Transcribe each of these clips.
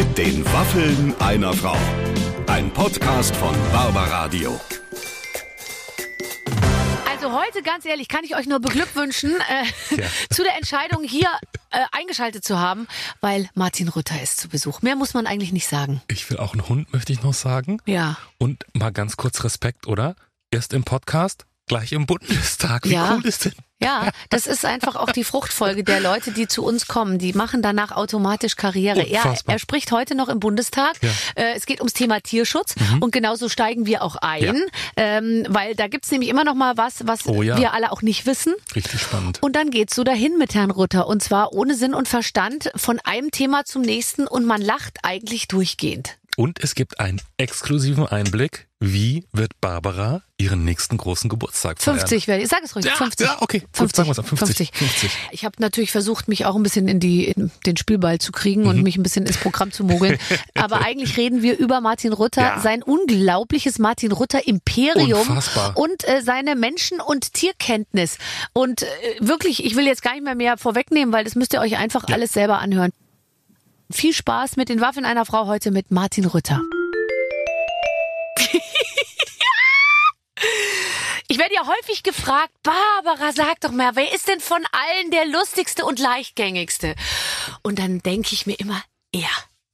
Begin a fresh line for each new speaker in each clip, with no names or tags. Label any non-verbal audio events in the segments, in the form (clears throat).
Mit den Waffeln einer Frau. Ein Podcast von Barbaradio.
Also heute, ganz ehrlich, kann ich euch nur beglückwünschen, äh,
Ja. (laughs)
zu der Entscheidung hier äh, eingeschaltet zu haben, weil Martin Rütter ist zu Besuch. Mehr muss man eigentlich nicht sagen.
Ich will auch einen Hund, möchte ich noch sagen.
Ja.
Und mal ganz kurz Respekt, oder? Erst im Podcast, gleich im Bundestag. Wie
Ja.
cool ist denn?
Ja, das ist einfach auch die Fruchtfolge der Leute, die zu uns kommen. Die machen danach automatisch Karriere. Er, er spricht heute noch im Bundestag.
Ja.
Äh, es geht ums Thema Tierschutz und genauso steigen wir auch ein, ähm, weil da gibt's nämlich immer noch mal was, was
Oh ja.
wir alle auch nicht wissen.
Richtig spannend.
Und dann geht's so dahin mit Herrn Rutter und zwar ohne Sinn und Verstand von einem Thema zum nächsten und man lacht eigentlich durchgehend.
Und es gibt einen exklusiven Einblick, wie wird Barbara ihren nächsten großen Geburtstag feiern.
50 werde ich, sag es ruhig,
Ja,
50.
ja, okay.
50,
Sagen wir's ab, 50, 50.
Ich habe natürlich versucht, mich auch ein bisschen in, die, in den Spielball zu kriegen
Mhm.
und mich ein bisschen ins Programm zu mogeln. (laughs) Aber eigentlich reden wir über Martin Rutter,
Ja.
sein unglaubliches Martin Rutter Imperium
Unfassbar.
und äh, seine Menschen- und Tierkenntnis. Und äh, wirklich, ich will jetzt gar nicht mehr mehr vorwegnehmen, weil das müsst ihr euch einfach alles selber anhören. Viel Spaß mit den Waffen einer Frau heute mit Martin Rütter. Werde ja häufig gefragt, Barbara, sag doch mal, wer ist denn von allen der lustigste und leichtgängigste? Und dann denke ich mir immer, er.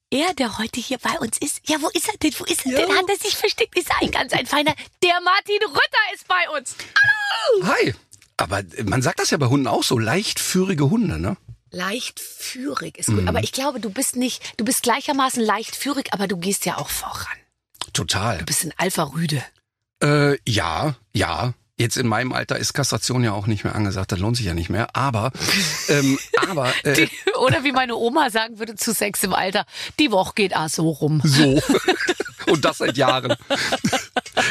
Er, der heute hier bei uns ist. Ja, wo ist er denn? Wo ist er denn? Hat er sich versteckt? Ist er ein ganz ein feiner? Der Martin Rütter ist bei uns.
Hi. Aber man sagt das ja bei Hunden auch so, leichtführige Hunde, ne?
Leichtführig ist gut. Aber ich glaube, du bist nicht, du bist gleichermaßen leichtführig, aber du gehst ja auch voran.
Total.
Du bist ein Alpha-Rüde.
Äh, ja, ja. Jetzt in meinem Alter ist Kastration ja auch nicht mehr angesagt, das lohnt sich ja nicht mehr. Aber, (laughs) ähm, aber, äh,
Die, oder wie meine Oma sagen würde zu Sex im Alter, die Woche geht auch so rum.
so. (laughs) Und das seit Jahren.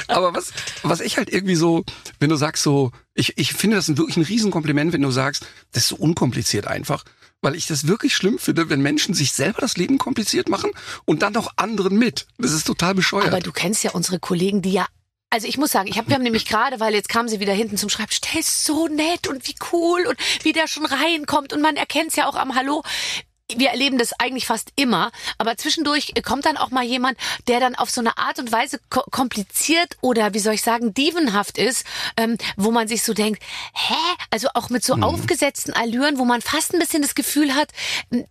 Aber was, was ich halt irgendwie so, wenn du sagst so, ich, ich finde das wirklich ein Riesenkompliment, wenn du sagst, das ist so unkompliziert einfach. Weil ich das wirklich schlimm finde, wenn Menschen sich selber das Leben kompliziert machen und dann noch anderen mit. Das ist total bescheuert.
Aber du kennst ja unsere Kollegen, die ja also ich muss sagen, ich hab, wir haben nämlich gerade, weil jetzt kam sie wieder hinten zum Schreibtisch, der ist so nett und wie cool und wie der schon reinkommt und man erkennt es ja auch am Hallo. Wir erleben das eigentlich fast immer, aber zwischendurch kommt dann auch mal jemand, der dann auf so eine Art und Weise ko kompliziert oder wie soll ich sagen, dievenhaft ist, ähm, wo man sich so denkt, hä? Also auch mit so aufgesetzten Allüren, wo man fast ein bisschen das Gefühl hat,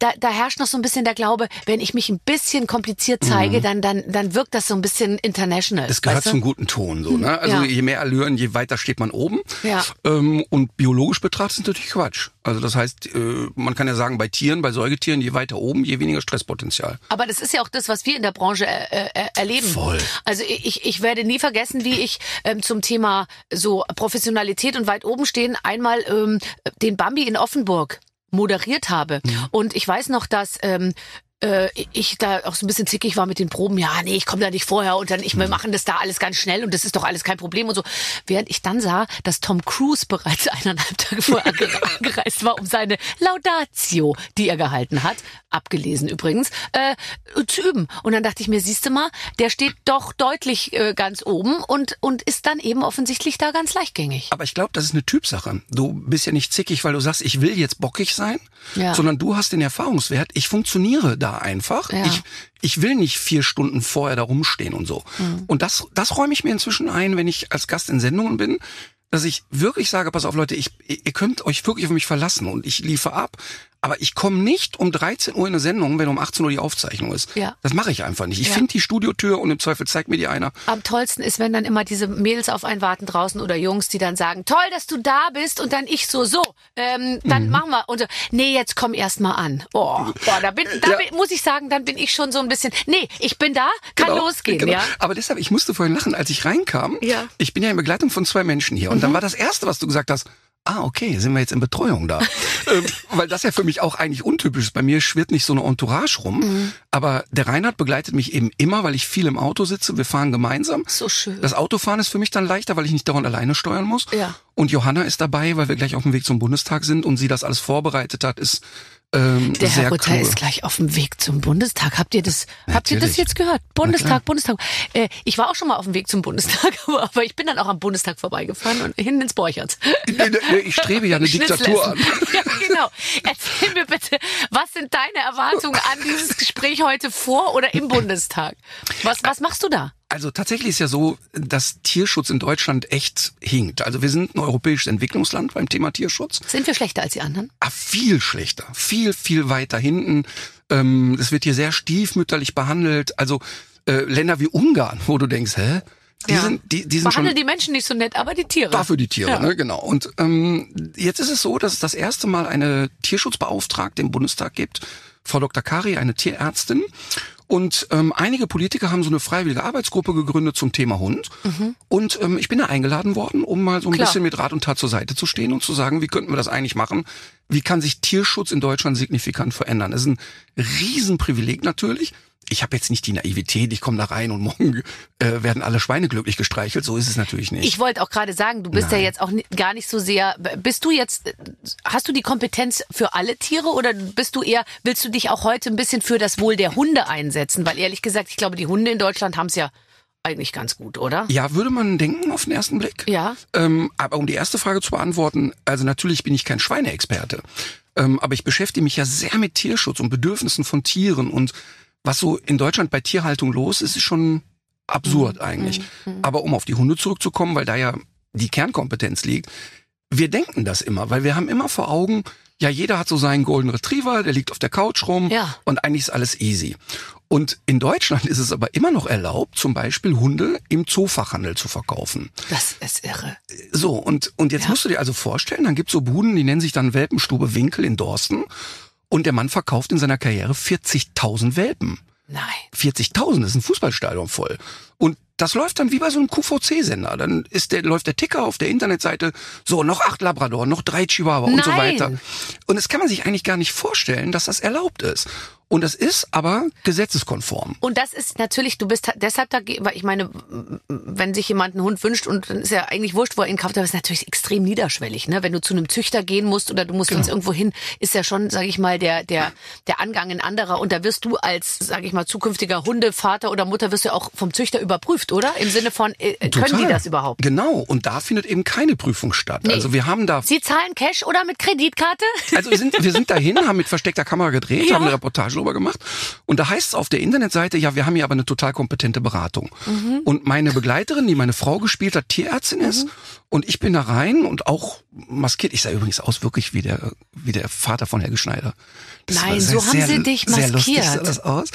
da, da herrscht noch so ein bisschen der Glaube, wenn ich mich ein bisschen kompliziert zeige, dann, dann, dann wirkt das so ein bisschen international.
Das gehört
weißt du?
zum guten Ton, so, ne? Also
Ja.
je mehr Allüren, je weiter steht man oben.
Ja.
Ähm, und biologisch betrachtet ist natürlich Quatsch. Also das heißt, äh, man kann ja sagen, bei Tieren, bei Säugetieren, je weiter oben, je weniger Stresspotenzial.
Aber das ist ja auch das, was wir in der Branche äh, äh, erleben.
Voll.
Also ich, ich werde nie vergessen, wie ich ähm, zum Thema so Professionalität und weit oben stehen einmal ähm, den Bambi in Offenburg moderiert habe.
Mhm.
Und ich weiß noch, dass ähm, äh, ich da auch so ein bisschen zickig war mit den Proben. Ja, nee, ich komme da nicht vorher und dann ich,
Mhm.
wir machen das da alles ganz schnell und das ist doch alles kein Problem und so. Während ich dann sah, dass Tom Cruise bereits (laughs) eineinhalb Tage vorher ange- (laughs) angereist war, um seine Laudatio, die er gehalten hat, abgelesen übrigens, äh, zu üben. Und dann dachte ich mir, siehste mal, der steht doch deutlich äh, ganz oben und und ist dann eben offensichtlich da ganz leichtgängig.
Aber ich glaube, das ist eine Typsache. Du bist ja nicht zickig, weil du sagst, ich will jetzt bockig sein,
Ja.
sondern du hast den Erfahrungswert, ich funktioniere da einfach.
Ja.
Ich, ich will nicht vier Stunden vorher da rumstehen und so.
Mhm.
Und das, das räume ich mir inzwischen ein, wenn ich als Gast in Sendungen bin, dass ich wirklich sage, pass auf Leute, ich, ihr könnt euch wirklich auf mich verlassen und ich liefere ab. Aber ich komme nicht um 13 Uhr in eine Sendung, wenn um 18 Uhr die Aufzeichnung ist.
Ja.
Das mache ich einfach nicht. Ich
Ja.
finde die Studiotür und im Zweifel zeigt mir die einer.
Am tollsten ist, wenn dann immer diese Mädels auf einen warten draußen oder Jungs, die dann sagen, toll, dass du da bist und dann ich so, so, ähm,
Mhm.
dann machen wir und so, nee, jetzt komm erst mal an. Oh, boah, da bin, da
Ja.
bin, muss ich sagen, dann bin ich schon so ein bisschen, nee, ich bin da, kann
Genau,
losgehen,
genau.
ja.
Aber deshalb, ich musste vorhin lachen, als ich reinkam.
Ja. Mhm.
Ich bin ja in Begleitung von zwei Menschen hier. Und dann war das Erste, was du gesagt hast, ah, okay, sind wir jetzt in Betreuung da. (laughs) ähm, weil das ja für mich auch eigentlich untypisch ist. Bei mir schwirrt nicht so eine Entourage rum.
Mhm.
Aber der Reinhard begleitet mich eben immer, weil ich viel im Auto sitze. Wir fahren gemeinsam.
So schön.
Das Autofahren ist für mich dann leichter, weil ich nicht dauernd alleine steuern muss.
Ja.
Und Johanna ist dabei, weil wir gleich auf dem Weg zum Bundestag sind und sie das alles vorbereitet hat, ist ähm,
Der Herr Rutter
cool.
ist gleich auf dem Weg zum Bundestag. Habt ihr das, habt ihr das jetzt gehört? Bundestag, Bundestag. Äh, ich war auch schon mal auf dem Weg zum Bundestag, (laughs) aber, aber ich bin dann auch am Bundestag vorbeigefahren und hin ins Borchertz. (laughs)
Ich strebe ja eine Diktatur an. (laughs)
Ja, genau. Erzähl mir bitte, Was sind deine Erwartungen an dieses Gespräch heute vor oder im Bundestag? Was, was machst du da?
Also tatsächlich ist ja so, dass Tierschutz in Deutschland echt hinkt. Also wir sind ein europäisches Entwicklungsland beim Thema Tierschutz.
Sind wir schlechter als die anderen?
Ah, viel schlechter, viel, viel weiter hinten. Ähm, es wird hier sehr stiefmütterlich behandelt. Also äh, Länder wie Ungarn, wo du denkst, hä? Die
Ja.
sind, die, die sind schon
Behandle die Menschen nicht so nett, aber die Tiere.
Dafür die Tiere,
Ja.
ne, genau. Und ähm, jetzt ist es so, dass es das erste Mal eine Tierschutzbeauftragte im Bundestag gibt, Frau Dr. Kari, eine Tierärztin. Und ähm, einige Politiker haben so eine freiwillige Arbeitsgruppe gegründet zum Thema Hund. Und ähm, ich bin da eingeladen worden, um mal so ein
Mhm. Klar.
bisschen mit Rat und Tat zur Seite zu stehen und zu sagen, wie könnten wir das eigentlich machen? Wie kann sich Tierschutz in Deutschland signifikant verändern? Das ist ein Riesenprivileg natürlich. Ich habe jetzt nicht die Naivität, ich komme da rein und morgen äh, werden alle Schweine glücklich gestreichelt. So ist es natürlich nicht.
Ich wollte auch gerade sagen, du bist ja
Nein.
jetzt auch gar nicht so sehr. Bist du jetzt, hast du die Kompetenz für alle Tiere oder bist du eher, willst du dich auch heute ein bisschen für das Wohl der Hunde einsetzen? Weil ehrlich gesagt, ich glaube, die Hunde in Deutschland haben es ja eigentlich ganz gut, oder?
Ja, würde man denken auf den ersten Blick.
Ja.
Ähm, aber um die erste Frage zu beantworten, also natürlich bin ich kein Schweineexperte, ähm, aber ich beschäftige mich ja sehr mit Tierschutz und Bedürfnissen von Tieren und was so in Deutschland bei Tierhaltung los ist, ist schon absurd eigentlich. Aber um auf die Hunde zurückzukommen, weil da ja die Kernkompetenz liegt, wir denken das immer, weil wir haben immer vor Augen, ja, jeder hat so seinen Golden Retriever, der liegt auf der Couch rum
Ja.
und eigentlich ist alles easy. Und in Deutschland (laughs) ist es aber immer noch erlaubt, zum Beispiel Hunde im Zoofachhandel zu verkaufen.
Das ist irre.
So, und, und jetzt
Ja.
musst du dir also vorstellen, dann gibt's so Buden, die nennen sich dann Welpenstube Winkel in Dorsten. Und der Mann verkauft in seiner Karriere 40.000 Welpen.
Nein.
40.000 das ist ein Fußballstadion voll. Und das läuft dann wie bei so einem QVC-Sender. Dann ist der, läuft der Ticker auf der Internetseite, so, noch acht Labrador, noch drei Chihuahua und so
Nein.
weiter. Und das kann man sich eigentlich gar nicht vorstellen, dass das erlaubt ist. Und das ist aber gesetzeskonform.
Und das ist natürlich, du bist deshalb dagegen, weil ich meine, wenn sich jemand einen Hund wünscht und dann ist ja eigentlich wurscht, wo er ihn kauft, aber es ist natürlich extrem niederschwellig, ne? Wenn du zu einem Züchter gehen musst oder du musst
Genau.
sonst irgendwo hin, ist ja schon, sage ich mal, der der der Angang ein anderer und da wirst du als, sage ich mal, zukünftiger Hundevater oder Mutter wirst du auch vom Züchter überprüft, oder? Im Sinne von, äh, können die das überhaupt?
Genau. Und da findet eben keine Prüfung statt.
Nee.
Also wir haben da
Sie zahlen Cash oder mit Kreditkarte? (laughs)
Also wir sind, wir sind dahin, haben mit versteckter Kamera gedreht,
Ja.
haben eine Reportage darüber gemacht. Und da heißt es auf der Internetseite, ja, wir haben hier aber eine total kompetente Beratung.
Mhm.
Und meine Begleiterin, die meine Frau gespielt hat, Tierärztin ist. Und ich bin da rein und auch maskiert. Ich sah übrigens aus wirklich wie der, wie der Vater von Helge Schneider. Das
Nein,
war
so haben sie dich
Sehr lustig
maskiert.
sah das aus.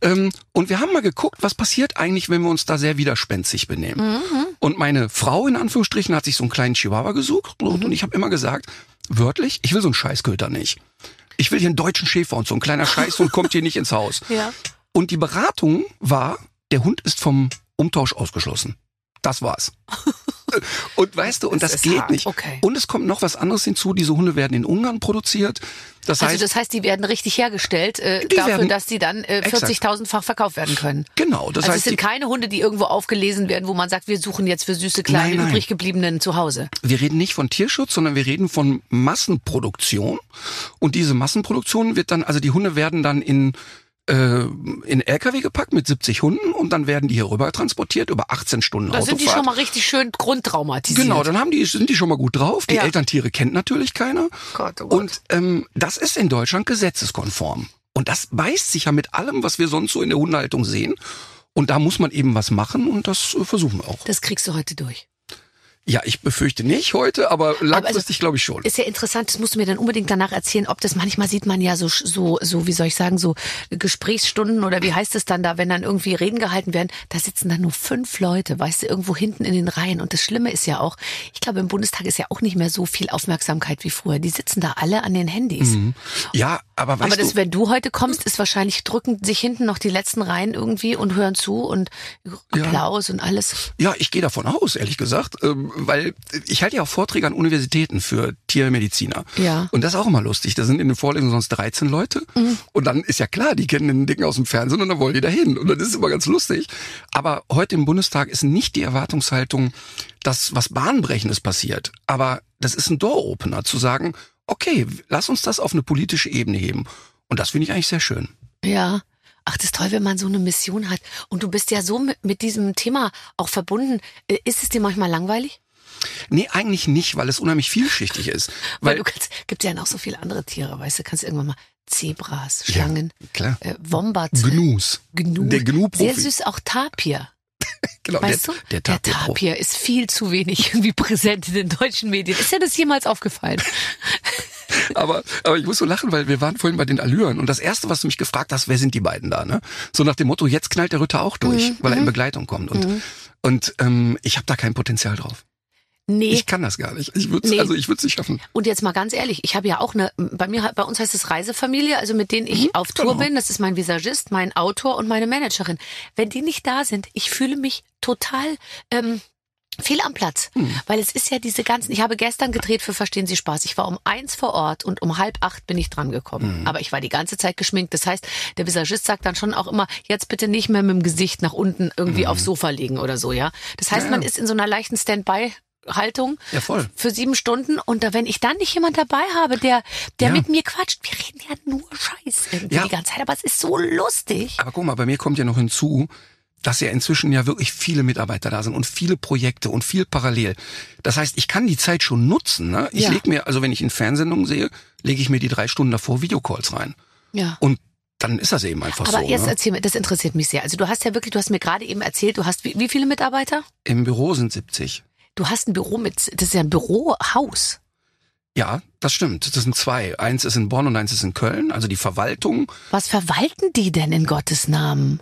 Ähm, und wir haben mal geguckt, was passiert eigentlich, wenn wir uns da sehr widerspenstig benehmen.
Mhm.
Und meine Frau in Anführungsstrichen hat sich so einen kleinen Chihuahua gesucht
Mhm.
und ich habe immer gesagt, wörtlich, ich will so einen Scheißköter nicht. Ich will hier einen deutschen Schäfer und so ein kleiner Scheißhund kommt hier nicht ins Haus. (laughs)
Ja.
Und die Beratung war, der Hund ist vom Umtausch ausgeschlossen. Das war's. (laughs) Und weißt du, und
Das
das, geht
hart,
nicht.
okay.
Und es kommt noch was anderes hinzu. Diese Hunde werden in Ungarn produziert. Das
Also
heißt,
das heißt, die werden richtig hergestellt äh, dafür,
werden-
dass die dann äh,
Exakt.
40.000-fach verkauft werden können.
genau. Das
also es
heißt,
sind
die,
keine Hunde, die irgendwo aufgelesen werden, wo man sagt, wir suchen jetzt für süße kleine
Nein, nein.
übrig gebliebenen zu Hause.
wir reden nicht von Tierschutz, sondern wir reden von Massenproduktion. Und diese Massenproduktion wird dann, also die Hunde werden dann in äh, in LKW gepackt mit 70 Hunden und dann werden die hier rüber transportiert über 18 Stunden
Da sind die schon mal richtig schön grundtraumatisiert.
Genau, dann haben die, sind die schon mal gut drauf. Die
Ja.
Elterntiere kennt natürlich keiner.
Gott, oh Gott.
Und ähm, das ist in Deutschland gesetzeskonform. Und das beißt sich ja mit allem, was wir sonst so in der Hundehaltung sehen. Und da muss man eben was machen und das äh, versuchen wir auch.
das kriegst du heute durch.
Ja, ich befürchte nicht heute, aber langfristig glaube ich schon.
Ist ja interessant, das musst du mir dann unbedingt danach erzählen, ob das manchmal sieht man ja so, so, so, wie soll ich sagen, so Gesprächsstunden oder wie heißt es dann da, wenn dann irgendwie Reden gehalten werden, da sitzen dann nur fünf Leute, weißt du, irgendwo hinten in den Reihen. Und das Schlimme ist ja auch, ich glaube, im Bundestag ist ja auch nicht mehr so viel Aufmerksamkeit wie früher. Die sitzen da alle an den Handys.
Ja, aber weißt
Aber das,
du,
wenn du heute kommst, ist wahrscheinlich drücken sich hinten noch die letzten Reihen irgendwie und hören zu und Applaus und alles.
ja, ich gehe davon aus, ehrlich gesagt, ähm, weil ich halte ja auch Vorträge an Universitäten für Tiermediziner.
Ja.
Und das ist auch immer lustig. Da sind in den Vorlesungen sonst 13 Leute. Und dann ist ja klar, die kennen den Ding aus dem Fernsehen und dann wollen die da hin. Und das ist immer ganz lustig. Aber heute im Bundestag ist nicht die Erwartungshaltung, dass was Bahnbrechendes passiert. Aber das ist ein Door-Opener, zu sagen, okay, lass uns das auf eine politische Ebene heben. Und das finde ich eigentlich sehr schön.
Ja. Ach, das ist toll, wenn man so eine Mission hat. Und du bist ja so mit, mit diesem Thema auch verbunden. Äh, Ist es dir manchmal langweilig?
Nee, eigentlich nicht, weil es unheimlich vielschichtig ist.
Weil,
Weil,
du kannst, gibt ja noch so viele andere Tiere, weißt du, kannst irgendwann mal Zebras, Schlangen,
klar.
äh, Wombats,
Gnus.
Gnu.
Der Gnu-Profi.
Sehr süß, auch Tapir. (laughs)
Genau,
Weißt
der,
du?
der
der
Tapir.
Tapir ist viel zu wenig (laughs) irgendwie präsent in den deutschen Medien. Ist dir das jemals aufgefallen? (laughs)
Aber, aber ich muss so lachen, weil wir waren vorhin bei den Allüren und das erste, was du mich gefragt hast, wer sind die beiden da, ne? So nach dem Motto, jetzt knallt der Ritter auch durch,
Mhm.
weil er in Begleitung kommt. Und, und ähm, ich habe da kein Potenzial drauf.
Nee.
Ich kann das gar nicht. Ich würde
Nee.
also ich würde es nicht schaffen.
Und jetzt mal ganz ehrlich, ich habe ja auch eine, bei mir, bei uns heißt es Reisefamilie, also mit denen ich auf Tour
genau.
bin. Das ist mein Visagist, mein Autor und meine Managerin. Wenn die nicht da sind, ich fühle mich total ähm, fehl am Platz. Weil es ist ja diese ganzen, ich habe gestern gedreht für Verstehen Sie Spaß. Ich war um eins vor Ort und um halb acht bin ich dran gekommen. Aber ich war die ganze Zeit geschminkt. Das heißt, der Visagist sagt dann schon auch immer, jetzt bitte nicht mehr mit dem Gesicht nach unten irgendwie aufs Sofa legen oder so, ja. Das heißt,
Ja,
man ist in so einer leichten Standby. Haltung
Ja, voll.
für sieben Stunden und da, wenn ich dann nicht jemand dabei habe, der, der
Ja.
mit mir quatscht, wir reden ja nur Scheiß irgendwie
Ja.
die ganze Zeit, aber es ist so lustig.
Aber guck mal, bei mir kommt ja noch hinzu, dass ja inzwischen ja wirklich viele Mitarbeiter da sind und viele Projekte und viel parallel. Das heißt, ich kann die Zeit schon nutzen. Ne? Ich
Ja.
leg mir, also wenn ich in Fernsehsendungen sehe, lege ich mir die drei Stunden davor Videocalls rein.
Ja.
Und dann ist das eben einfach
Aber
so.
jetzt
Ne?
erzähl mir, das interessiert mich sehr. Also du hast ja wirklich, du hast mir gerade eben erzählt, du hast wie, wie viele Mitarbeiter?
Im Büro sind 70.
Du hast ein Büro mit, das ist ja ein Bürohaus.
Ja, das stimmt. Das sind zwei. Eins ist in Bonn und eins ist in Köln. Also die Verwaltung.
Was verwalten die denn in Gottes Namen?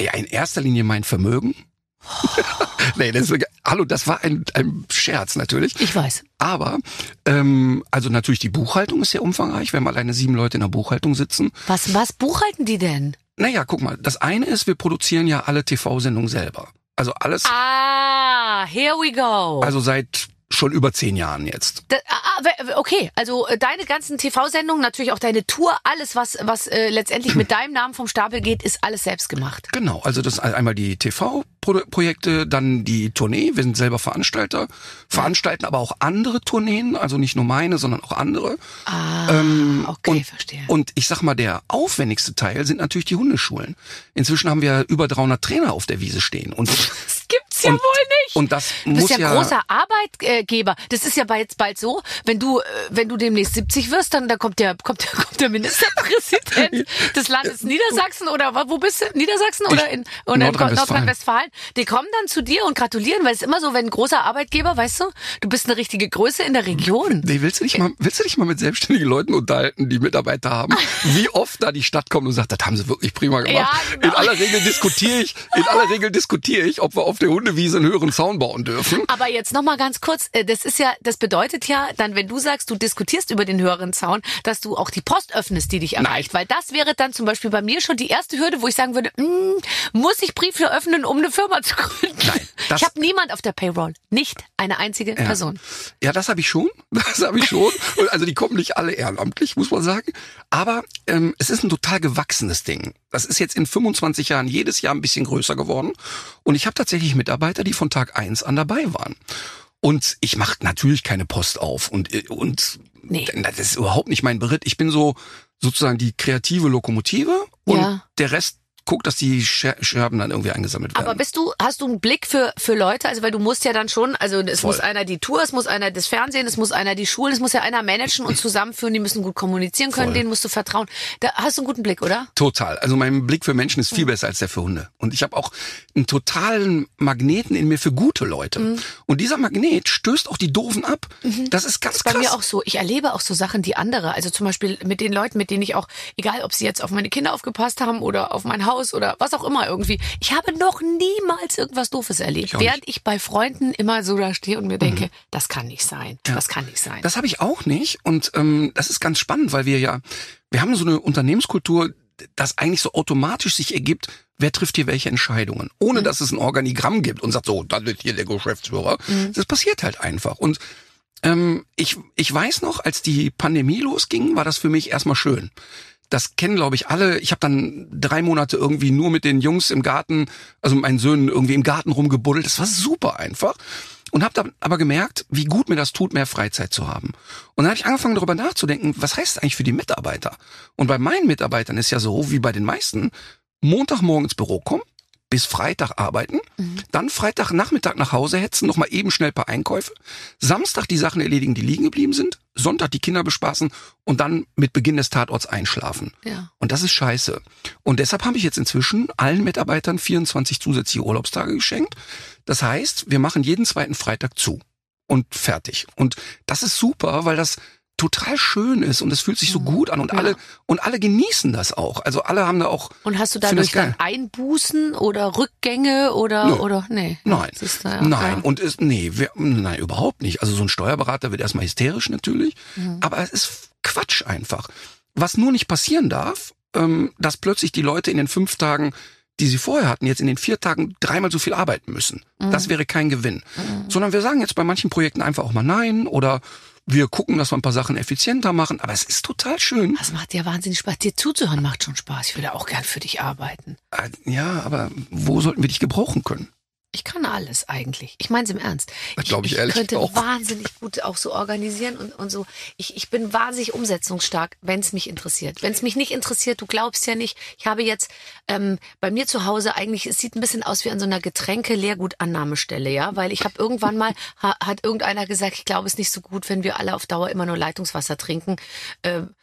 Ja, in erster Linie mein Vermögen. (laughs) nee, das ist, hallo, das war ein, ein Scherz natürlich.
Ich weiß.
Aber, ähm, also natürlich die Buchhaltung ist sehr umfangreich. Wir haben alleine sieben Leute in der Buchhaltung sitzen.
Was, was buchhalten die denn?
Naja, guck mal, das eine ist, wir produzieren ja alle TV-Sendungen selber. Also alles,
Ah, here we go.
also seit schon über zehn Jahren jetzt.
Da, ah, we- okay, also äh, deine ganzen TV-Sendungen, natürlich auch deine Tour, alles, was, was äh, letztendlich mit (clears throat) deinem Namen vom Stapel geht, ist alles selbst gemacht.
Genau, also das einmal die TV-Projekte, dann die Tournee. Wir sind selber Veranstalter, veranstalten aber auch andere Tourneen, also nicht nur meine, sondern auch andere.
Ah,
Ähm,
okay,
und,
verstehe.
Und ich sag mal, der aufwendigste Teil sind natürlich die Hundeschulen. Inzwischen haben wir über 300 Trainer auf der Wiese stehen und (laughs)
das gibt's ja
und-
wohl nicht.
Und das
Du bist
muss
ja,
ja
großer Arbeitgeber. Das ist ja jetzt bald so, wenn du, äh, wenn du demnächst 70 wirst, dann da kommt der, kommt der, (laughs) kommt der Ministerpräsident (laughs) des Landes Niedersachsen oder wo bist du? Niedersachsen oder in, in
Nordrhein-Westfalen.
Nordrhein-Westfalen? Die kommen dann zu dir und gratulieren, weil es ist immer so, wenn ein großer Arbeitgeber, weißt du, du bist eine richtige Größe in der Region.
Nee, willst du dich mal, willst du dich mal mit selbstständigen Leuten unterhalten, die Mitarbeiter haben? (laughs) Wie oft da die Stadt kommt und sagt, das haben sie wirklich prima gemacht.
Ja, genau.
In aller Regel diskutiere ich, in aller Regel diskutiere ich, ob wir auf der Hundewiese einen höheren Zaun bauen dürfen.
Aber jetzt noch mal ganz kurz, äh, das ist ja, das bedeutet ja, dann wenn du sagst, du diskutierst über den höheren Zaun, dass du auch die Post öffnest, die dich erreicht, weil das wäre dann zum Beispiel bei mir schon die erste Hürde, wo ich sagen würde, mm, muss ich Briefe öffnen, um eine Firma zu gründen?
Nein,
ich habe niemand auf der Payroll, nicht eine einzige Person.
Ja, das habe ich schon. (laughs) Das habe ich schon. Also die kommen nicht alle ehrenamtlich, muss man sagen. Aber ähm, es ist ein total gewachsenes Ding. Das ist jetzt in 25 Jahren jedes Jahr ein bisschen größer geworden. Und ich habe tatsächlich Mitarbeiter, die von Tag eins an dabei waren. Und ich mache natürlich keine Post auf. Und, äh, und
Nee.
das ist überhaupt nicht mein Beritt. Ich bin so sozusagen die kreative Lokomotive und
Ja.
der Rest guckt, dass die Scher Scherben dann irgendwie eingesammelt werden.
Aber bist du, hast du einen Blick für, für Leute? Also, weil du musst ja dann schon, also es
Voll.
muss einer die Tour, es muss einer das Fernsehen, es muss einer die Schulen, es muss ja einer managen und (clears throat) zusammenführen, die müssen gut kommunizieren können,
Voll.
denen musst du vertrauen. Da hast du einen guten Blick, oder?
Total. Also mein Blick für Menschen ist viel besser als der für Hunde. Und ich habe auch einen totalen Magneten in mir für gute Leute. Und dieser Magnet stößt auch die Doofen ab. Das ist ganz
Bei
krass.
mir auch so. Ich erlebe auch so Sachen, die andere, also zum Beispiel mit den Leuten, mit denen ich auch, egal ob sie jetzt auf meine Kinder aufgepasst haben oder auf mein Haus oder was auch immer irgendwie, ich habe noch niemals irgendwas Doofes erlebt.
Ich
Während ich bei Freunden immer so da stehe und mir denke, das kann nicht sein, das kann nicht sein.
Das habe ich auch nicht. Und ähm, das ist ganz spannend, weil wir ja, wir haben so eine Unternehmenskultur, das eigentlich so automatisch sich ergibt, wer trifft hier welche Entscheidungen, ohne dass es ein Organigramm gibt und sagt so, dann ist hier der Geschäftsführer. Das passiert halt einfach. Und ähm, ich, ich weiß noch, als die Pandemie losging, war das für mich erstmal schön. Das kennen, glaube ich, alle. Ich habe dann drei Monate irgendwie nur mit den Jungs im Garten, also mit meinen Söhnen irgendwie im Garten rumgebuddelt. Das war super einfach. Und habe dann aber gemerkt, wie gut mir das tut, mehr Freizeit zu haben. Und dann habe ich angefangen, darüber nachzudenken, was heißt das eigentlich für die Mitarbeiter? Und bei meinen Mitarbeitern ist ja so, wie bei den meisten, Montagmorgen ins Büro kommen, bis Freitag arbeiten, dann Freitagnachmittag nach Hause hetzen, nochmal eben schnell ein paar Einkäufe, Samstag die Sachen erledigen, die liegen geblieben sind, Sonntag die Kinder bespaßen und dann mit Beginn des Tatorts einschlafen.
Ja.
Und das ist scheiße. Und deshalb habe ich jetzt inzwischen allen Mitarbeitern 24 zusätzliche Urlaubstage geschenkt. Das heißt, wir machen jeden zweiten Freitag zu und fertig. Und das ist super, weil das total schön ist und es fühlt sich so gut an und
Ja.
alle und alle genießen das auch. Also alle haben da auch
Und hast du dadurch dann Einbußen oder Rückgänge oder
Nö.
oder nee?
Nein,
ja.
nein
Ja.
und ist nee, wir, nein überhaupt nicht. Also so ein Steuerberater wird erstmal hysterisch natürlich,
Mhm.
aber es ist Quatsch einfach. Was nur nicht passieren darf, ähm, dass plötzlich die Leute in den fünf Tagen, die sie vorher hatten, jetzt in den vier Tagen dreimal so viel arbeiten müssen.
Mhm.
Das wäre kein Gewinn. Sondern wir sagen jetzt bei manchen Projekten einfach auch mal nein oder wir gucken, dass wir ein paar Sachen effizienter machen. Aber es ist total schön.
Das macht ja wahnsinnig Spaß. Dir zuzuhören macht schon Spaß. Ich würde auch gern für dich arbeiten.
Äh, Ja, aber wo sollten wir dich gebrauchen können?
Ich kann alles eigentlich. Ich meine es im Ernst.
Ich
ich
ehrlich
könnte
auch.
wahnsinnig gut auch so organisieren und, und so. Ich, ich bin wahnsinnig umsetzungsstark, wenn es mich interessiert. Wenn es mich nicht interessiert, du glaubst ja nicht. Ich habe jetzt ähm, bei mir zu Hause eigentlich, es sieht ein bisschen aus wie an so einer Getränke-Leergutannahmestelle, ja, weil ich habe irgendwann mal (laughs) ha, hat irgendeiner gesagt, ich glaube es ist nicht so gut, wenn wir alle auf Dauer immer nur Leitungswasser trinken. Ähm,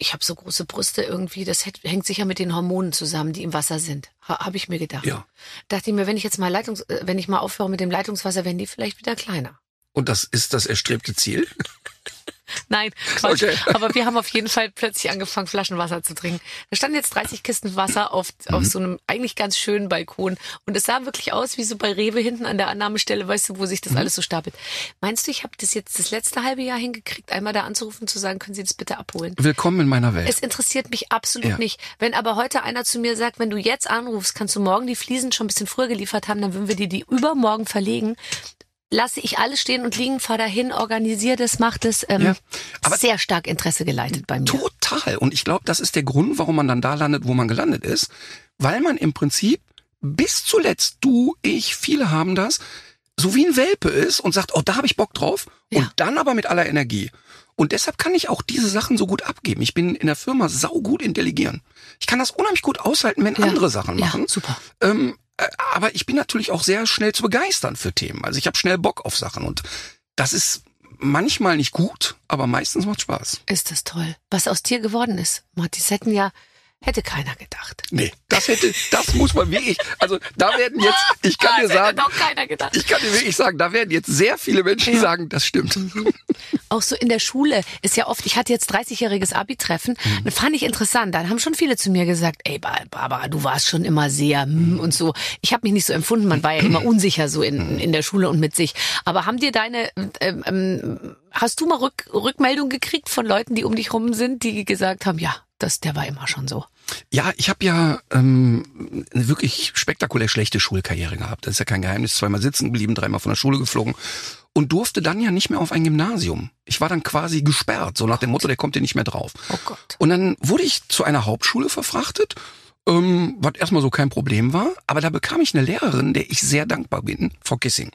ich habe so große Brüste irgendwie, das hängt sicher mit den Hormonen zusammen, die im Wasser sind. Ha, habe ich mir gedacht.
Ja.
Dachte ich mir, wenn ich jetzt mal Leitungs, äh, wenn ich mal aufhöre mit dem Leitungswasser, werden die vielleicht wieder kleiner.
Und das ist das erstrebte Ziel? (laughs) (laughs)
Nein, Quatsch.
Okay.
Aber wir haben auf jeden Fall plötzlich angefangen, Flaschenwasser zu trinken. Da standen jetzt 30 Kisten Wasser auf, auf so einem eigentlich ganz schönen Balkon. Und es sah wirklich aus wie so bei Rewe hinten an der Annahmestelle, weißt du, wo sich das alles so stapelt. Meinst du, ich habe das jetzt das letzte halbe Jahr hingekriegt, einmal da anzurufen, zu sagen, können Sie das bitte abholen?
Willkommen in meiner Welt.
Es interessiert mich absolut
Ja.
nicht. Wenn aber heute einer zu mir sagt, wenn du jetzt anrufst, kannst du morgen die Fliesen schon ein bisschen früher geliefert haben, dann würden wir dir die übermorgen verlegen. Lasse ich alles stehen und liegen, fahr dahin, organisiere das, mach das. Ähm,
Ja, aber-
sehr stark Interesse geleitet bei mir.
Total. Und ich glaube, das ist der Grund, warum man dann da landet, wo man gelandet ist. Weil man im Prinzip bis zuletzt, du, ich, viele haben das, so wie ein Welpe ist und sagt, oh, da habe ich Bock drauf. Und
Ja.
dann aber mit aller Energie. Und deshalb kann ich auch diese Sachen so gut abgeben. Ich bin in der Firma saugut in Delegieren. Ich kann das unheimlich gut aushalten, wenn
Ja.
andere Sachen
Ja,
machen.
super.
Ähm, äh, aber ich bin natürlich auch sehr schnell zu begeistern für Themen. Also ich habe schnell Bock auf Sachen. Und das ist manchmal nicht gut, aber meistens macht Spaß.
Ist das toll. Was aus dir geworden ist. Das hätten ja, hätte keiner gedacht.
Nee, das hätte, das muss man wirklich, also da werden jetzt, ich kann dir
das hätte
sagen,
doch keiner gedacht.
ich kann dir wirklich sagen, da werden jetzt sehr viele Menschen
Ja.
sagen, das stimmt.
Auch so in der Schule ist ja oft, ich hatte jetzt 30-jähriges Abi-Treffen,
Mhm.
fand ich interessant. Dann haben schon viele zu mir gesagt, ey Ba- Barbara, du warst schon immer sehr mm, und so. Ich habe mich nicht so empfunden, man war ja immer unsicher so in, in der Schule und mit sich. Aber haben dir deine, ähm, ähm, hast du mal Rück, Rückmeldung gekriegt von Leuten, die um dich rum sind, die gesagt haben, ja, das, der war immer schon so.
Ja, ich habe ja ähm, eine wirklich spektakulär schlechte Schulkarriere gehabt. Das ist ja kein Geheimnis. Zweimal sitzen geblieben, dreimal von der Schule geflogen und durfte dann ja nicht mehr auf ein Gymnasium. Ich war dann quasi gesperrt, so nach dem Motto, der kommt hier nicht mehr drauf.
Oh Gott.
Und dann wurde ich zu einer Hauptschule verfrachtet, ähm, was erstmal so kein Problem war. Aber da bekam ich eine Lehrerin, der ich sehr dankbar bin, Frau Kissing.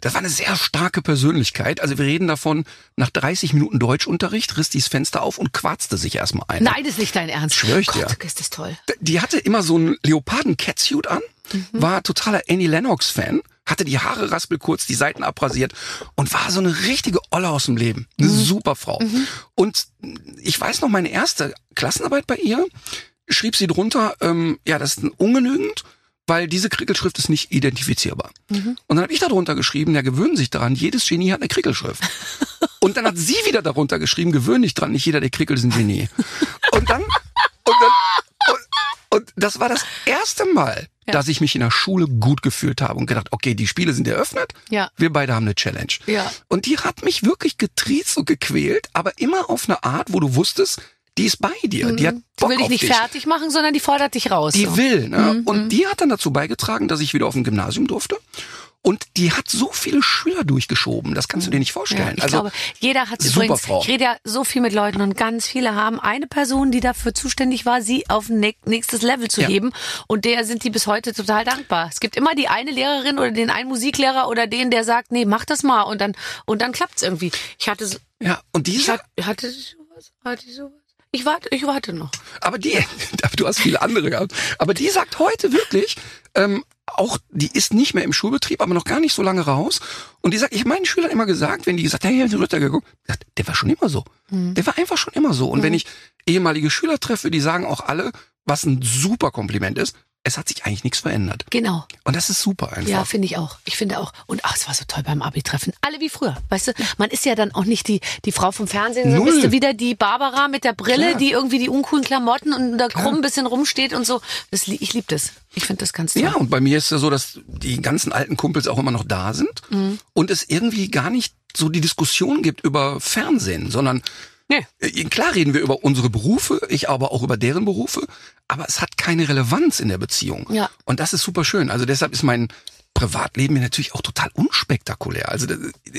Das war eine sehr starke Persönlichkeit. Also wir reden davon, nach 30 Minuten Deutschunterricht riss die das Fenster auf und quarzte sich erstmal ein.
Nein, das ist nicht dein Ernst.
Schwör ich
Gott,
dir.
ist das toll.
Die hatte immer so einen Leoparden-Catsuit an, war totaler Annie Lennox-Fan, hatte die Haare raspelkurz, die Seiten abrasiert und war so eine richtige Olle aus dem Leben. Eine super Frau. Und ich weiß noch, meine erste Klassenarbeit bei ihr schrieb sie drunter, ähm, ja, das ist ungenügend, weil diese Krickelschrift ist nicht identifizierbar. Und dann habe ich darunter geschrieben, ja, gewöhnen sich daran, jedes Genie hat eine Krickelschrift. (laughs) Und dann hat sie wieder darunter geschrieben, gewöhn dich dran, nicht jeder, der krickelt, ist ein Genie. Und dann, und dann, und, und das war das erste Mal,
Ja.
dass ich mich in der Schule gut gefühlt habe und gedacht, okay, die Spiele sind eröffnet,
Ja.
wir beide haben eine Challenge.
Ja.
Und die hat mich wirklich getriezt und gequält, aber immer auf eine Art, wo du wusstest, die ist bei dir, die hat
Die
Bock
will dich nicht
dich.
fertig machen, sondern die fordert dich raus.
Die
so.
will, ne? Und die hat dann dazu beigetragen, dass ich wieder auf ein Gymnasium durfte. Und die hat so viele Schüler durchgeschoben, das kannst du dir nicht
Ja,
vorstellen.
ich
also
glaube, jeder hat
super
übrigens,
Frau.
ich rede ja so viel mit Leuten und ganz viele haben eine Person, die dafür zuständig war, sie auf ein nä- nächstes Level zu
Ja.
heben und der sind die bis heute total dankbar. Es gibt immer die eine Lehrerin oder den einen Musiklehrer oder den, der sagt, nee, mach das mal und dann und dann klappt's irgendwie. Ich hatte so,
ja, und
ich
diese,
hatte, hatte ich sowas, hatte ich sowas. Ich warte, ich warte noch.
aber die, (laughs) aber du hast viele andere gehabt. Aber die sagt heute wirklich, ähm, auch, die ist nicht mehr im Schulbetrieb, aber noch gar nicht so lange raus. Und die sagt, ich habe meinen Schülern immer gesagt, wenn die gesagt, hey, haben Sie Ritter geguckt? Der war schon immer so. Der war einfach schon immer so. Und wenn ich ehemalige Schüler treffe, die sagen auch alle, was ein super Kompliment ist, es hat sich eigentlich nichts verändert.
Genau.
Und das ist super einfach.
Ja, finde ich auch. Ich finde auch. Und ach, es war so toll beim Abi-Treffen. Alle wie früher. Weißt du, man ist ja dann auch nicht die, die Frau vom Fernsehen, sondern bist du wieder die Barbara mit der Brille,
Klar.
die irgendwie die uncoolen Klamotten und da krumm ein bisschen rumsteht und so. Das, ich liebe das. Ich finde das ganz toll.
Ja, und bei mir ist es so, dass die ganzen alten Kumpels auch immer noch da sind
Mhm.
und es irgendwie gar nicht so die Diskussion gibt über Fernsehen, sondern
Nee.
äh, klar reden wir über unsere Berufe, ich aber auch über deren Berufe, aber es hat keine Relevanz in der Beziehung.
Ja.
Und das ist super schön. Also deshalb ist mein Privatleben ja natürlich auch total unspektakulär. Also da,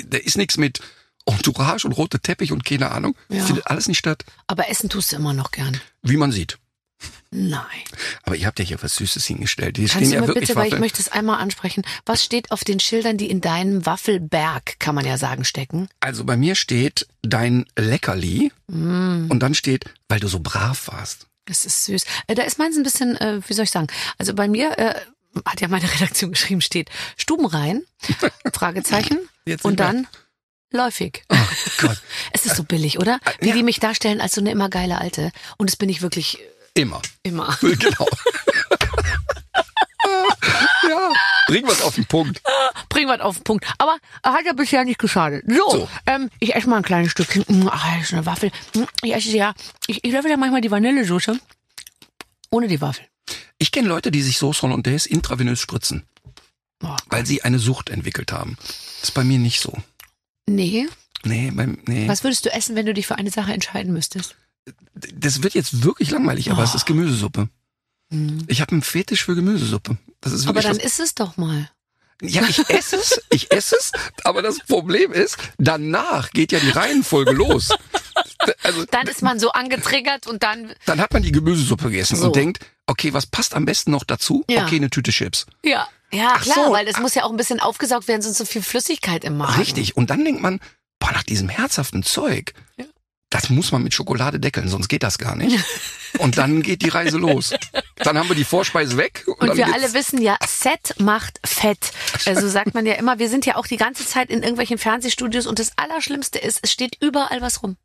da ist nichts mit Entourage und rote Teppich und keine Ahnung.
Ja.
Findet alles nicht statt,
Aber Essen tust du immer noch gern.
wie man sieht.
Nein.
Aber ihr habt ja hier was Süßes hingestellt. Die
Kannst
stehen
du
ja
mir
wirklich
bitte, weil ich möchte es einmal ansprechen, was steht auf den Schildern, die in deinem Waffelberg, kann man ja sagen, stecken?
Also bei mir steht dein Leckerli
Mm.
und dann steht, weil du so brav warst.
Das ist süß. Äh, da ist meins ein bisschen, äh, wie soll ich sagen, also bei mir äh, hat ja meine (laughs) Redaktion geschrieben, steht Stubenrein, (laughs) Fragezeichen, und dann läufig.
Oh Gott, (laughs)
Es ist so billig, oder? Wie
ja.
die mich darstellen als so eine immer geile Alte. Und das bin ich wirklich
immer.
immer. (laughs)
genau. ja, bring was auf den Punkt.
Bringen wir es auf den Punkt. Aber hat ja bisher nicht geschadet. So,
So.
Ähm, ich esse mal ein kleines Stückchen. Mm, Ach, das ist eine Waffel. Mm, Ich esse ja, ich, ich löffel ja manchmal die Vanillesoße. Ohne die Waffel.
Ich kenne Leute, die sich Sauce Hollandaise intravenös spritzen,
Oh,
weil sie eine Sucht entwickelt haben. Das ist bei mir nicht so.
nee.
Nee, beim, nee.
Was würdest du essen, wenn du dich für eine Sache entscheiden müsstest?
Das wird jetzt wirklich langweilig, aber es ist Gemüsesuppe. Ich habe einen Fetisch für Gemüsesuppe. Das ist
Aber dann
was,
isst es doch mal.
Ja, ich esse es, ich esse es, aber das Problem ist, danach geht ja die Reihenfolge los. Also
Dann ist man so angetriggert und dann,
dann hat man die Gemüsesuppe gegessen
So.
und denkt, okay, was passt am besten noch dazu?
Ja.
Okay, eine Tüte Chips.
ja. Ja,
Ach
klar,
so.
weil das muss ja auch ein bisschen aufgesaugt werden, sonst so viel Flüssigkeit im Magen.
Richtig. Und dann denkt man, boah, nach diesem herzhaften Zeug,
Ja.
Das muss man mit Schokolade deckeln, sonst geht das gar nicht. Und dann geht die Reise los. Dann haben wir die Vorspeise weg. Und,
Und wir alle wissen ja, Set macht fett. Also sagt man ja immer, wir sind ja auch die ganze Zeit in irgendwelchen Fernsehstudios und das Allerschlimmste ist, es steht überall was rum.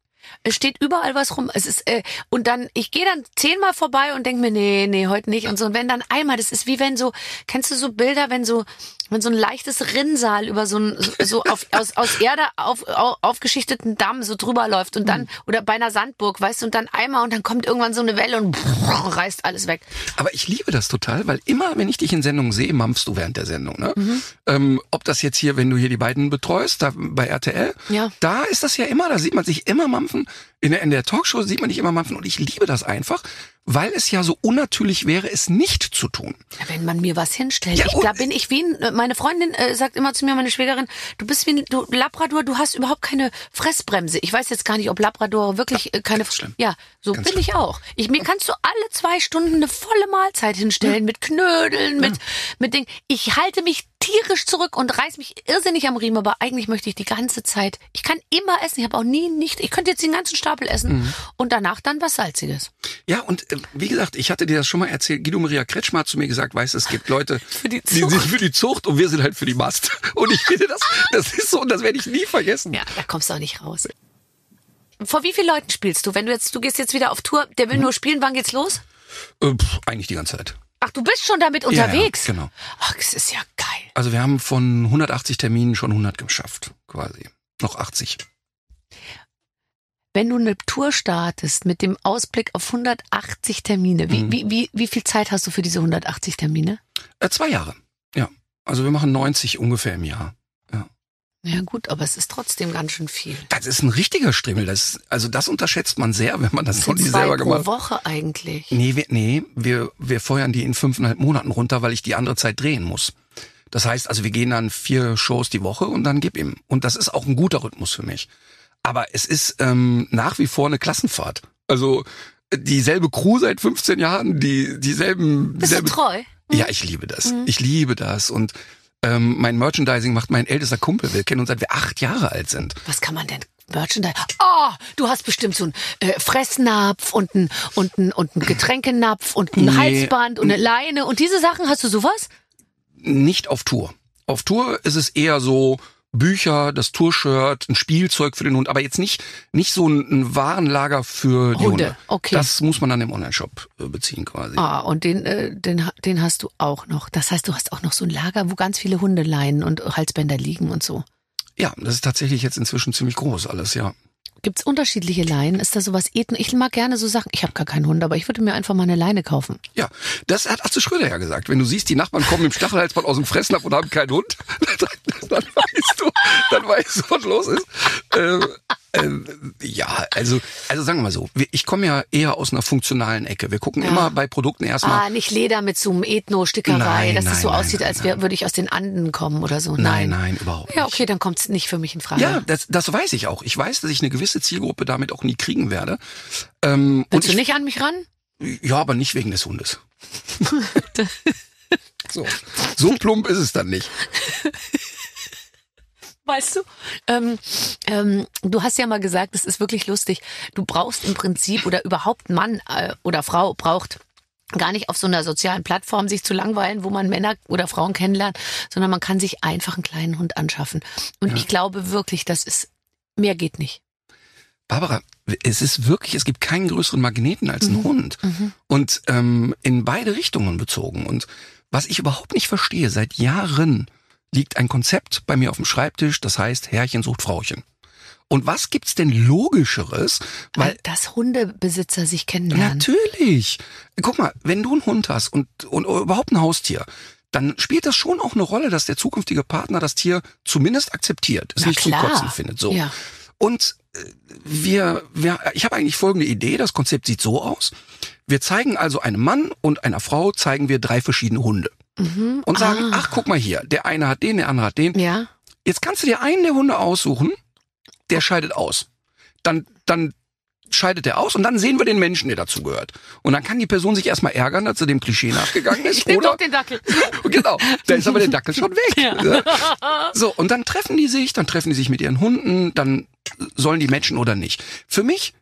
Es steht überall was rum. Es ist äh, und dann ich gehe dann zehnmal vorbei und denk mir nee nee heute nicht und so und wenn dann einmal das ist wie wenn so kennst du so Bilder wenn so wenn so ein leichtes Rinnsal über so ein so auf, aus aus Erde auf, au- aufgeschichteten Damm so drüber läuft und dann oder bei einer Sandburg weißt du und dann einmal und dann kommt irgendwann so eine Welle und reißt alles weg.
Aber ich liebe das total, weil immer, wenn ich dich in Sendungen sehe, mampfst du während der Sendung. Ne?
Mhm.
Ähm, ob das jetzt hier, wenn du hier die beiden betreust, da bei RTL,
Ja.
da ist das ja immer, da sieht man sich immer mampfen. In der, in der Talkshow sieht man dich immer mampfen und ich liebe das einfach, weil es ja so unnatürlich wäre, es nicht zu tun.
Ja, Wenn man mir was hinstellt.
Ja,
ich, da bin ich wie ein, meine Freundin äh, sagt immer zu mir, meine Schwägerin, du bist wie ein du, Labrador, du hast überhaupt keine Fressbremse. Ich weiß jetzt gar nicht, ob Labrador wirklich äh, keine.
schlimm.
Ja, so
Ganz
bin ich auch. Ich, mir kannst du alle zwei Stunden eine volle Mahlzeit hinstellen mit Knödeln, mit mit Ding. Ich halte mich tierisch zurück und reiß mich irrsinnig am Riemen, aber eigentlich möchte ich die ganze Zeit. Ich kann immer essen. Ich habe auch nie nicht. Ich könnte jetzt den ganzen Stapel essen
Mhm.
und danach dann was Salziges.
Ja, und äh, wie gesagt, ich hatte dir das schon mal erzählt, Guido Maria Kretschmer hat zu mir gesagt, weißt es gibt Leute, (laughs)
die
die sind für die Zucht und wir sind halt für die Mast. (laughs) Und ich finde das, das ist so, und das werde ich nie vergessen.
Ja, da kommst du auch nicht raus. Vor wie vielen Leuten spielst du? Wenn du jetzt, du gehst jetzt wieder auf Tour, der will nur spielen, wann geht's los?
Äh, pff, eigentlich die ganze Zeit.
Ach, du bist schon damit
Ja, ja,
unterwegs.
genau.
Ach, das ist ja geil.
Also wir haben von 180 Terminen schon 100 geschafft, quasi. Noch 80.
Wenn du eine Tour startest mit dem Ausblick auf 180 Termine,
Mhm.
wie, wie, wie, wie viel Zeit hast du für diese 180 Termine?
Äh, zwei Jahre. Ja. Also wir machen 90 ungefähr im Jahr.
Ja gut, aber es ist trotzdem ganz schön viel.
Das ist ein richtiger Strimmel. Das, also das unterschätzt man sehr, wenn man das
Das
noch
sind
nie
zwei
selber
pro
gemacht hat.
Woche eigentlich.
Nee, wir, nee wir, wir feuern die in fünfeinhalb Monaten runter, weil ich die andere Zeit drehen muss. Das heißt, also wir gehen dann vier Shows die Woche und dann gib ihm. Und das ist auch ein guter Rhythmus für mich. Aber es ist ähm, nach wie vor eine Klassenfahrt. Also äh, dieselbe Crew seit 15 Jahren, die dieselben.
Bist du
dieselbe,
treu?
Ja, ich liebe das. Ich liebe das. Und ähm, mein Merchandising macht mein ältester Kumpel. Wir kennen uns seit wir acht Jahre alt sind.
Was kann man denn? Merchandise. Oh, du hast bestimmt so einen äh, Fressnapf und einen und einen und einen Getränkenapf und ein
Nee.
Halsband und eine Leine und diese Sachen hast du sowas?
nicht auf Tour. Auf Tour ist es eher so Bücher, das Tourshirt, ein Spielzeug für den Hund, aber jetzt nicht nicht so ein, Warenlager für die
Hunde,
Hunde.
okay.
Das muss man dann im Online-Shop äh, beziehen quasi.
Ah, und den, äh, den, den hast du auch noch. Das heißt, du hast auch noch so ein Lager, wo ganz viele Hundeleinen und Halsbänder liegen und so.
Ja, das ist tatsächlich jetzt inzwischen ziemlich groß alles, ja.
Gibt's unterschiedliche Leinen? Ist da sowas ethno? Ich mag gerne so Sachen. Ich habe gar keinen Hund, aber ich würde mir einfach mal eine Leine kaufen.
Ja, das hat Atze Schröder ja gesagt. Wenn du siehst, die Nachbarn kommen im Stachelhalsband aus dem Fressnapf und haben keinen Hund, dann, (laughs) dann weißt du, dann weißt du, was los ist. Ähm, ähm, ja, also, also sagen wir mal so, ich komme ja eher aus einer funktionalen Ecke. Wir gucken
Ja.
immer bei Produkten erstmal.
Ah, nicht Leder mit so einem Ethno-Stickerei,
Nein,
dass es so
nein,
aussieht,
nein,
als wär, würde ich aus den Anden kommen oder so.
nein,
Nein.
nein, überhaupt nicht.
Ja, okay, dann kommt's nicht für mich in Frage.
Ja, das, das weiß ich auch. Ich weiß, dass ich eine gewisse Zielgruppe damit auch nie kriegen werde. Ähm,
Willst du
ich,
nicht an mich ran?
Ja, aber nicht wegen des Hundes. (laughs) (laughs) so. so plump ist es dann nicht. (laughs)
Weißt du? Ähm, ähm, du hast ja mal gesagt, es ist wirklich lustig. Du brauchst im Prinzip oder überhaupt Mann äh, oder Frau braucht gar nicht auf so einer sozialen Plattform sich zu langweilen, wo man Männer oder Frauen kennenlernt, sondern man kann sich einfach einen kleinen Hund anschaffen. Und ich glaube wirklich, das ist mehr geht nicht.
Barbara, es ist wirklich, es gibt keinen größeren Magneten als
Mhm.
ein Hund. Und ähm, in beide Richtungen bezogen. Und was ich überhaupt nicht verstehe, seit Jahren liegt ein Konzept bei mir auf dem Schreibtisch, das heißt Herrchen sucht Frauchen. Und was gibt's denn logischeres?
Weil das Hundebesitzer sich kennenlernen.
Natürlich. Guck mal, wenn du einen Hund hast und, und überhaupt ein Haustier, dann spielt das schon auch eine Rolle, dass der zukünftige Partner das Tier zumindest akzeptiert, es
Na
nicht
klar.
zum Kotzen findet. So.
Ja.
Und äh, wir, wir, ich habe eigentlich folgende Idee. Das Konzept sieht so aus: Wir zeigen also einem Mann und einer Frau zeigen wir drei verschiedene Hunde und sagen:
Ah.
Ach, guck mal hier, der eine hat den, der andere hat den.
Ja.
Jetzt kannst du dir einen der Hunde aussuchen, der scheidet aus. Dann, dann scheidet er aus und dann sehen wir den Menschen, der dazu gehört. Und dann kann die Person sich erstmal ärgern, dass sie dem Klischee nachgegangen (laughs) ist.
Ich nehme
oder
doch den Dackel. (laughs)
genau, da ist aber der Dackel schon weg. Ja. (laughs) So, und dann treffen die sich, dann treffen die sich mit ihren Hunden, dann sollen die matchen oder nicht. Für mich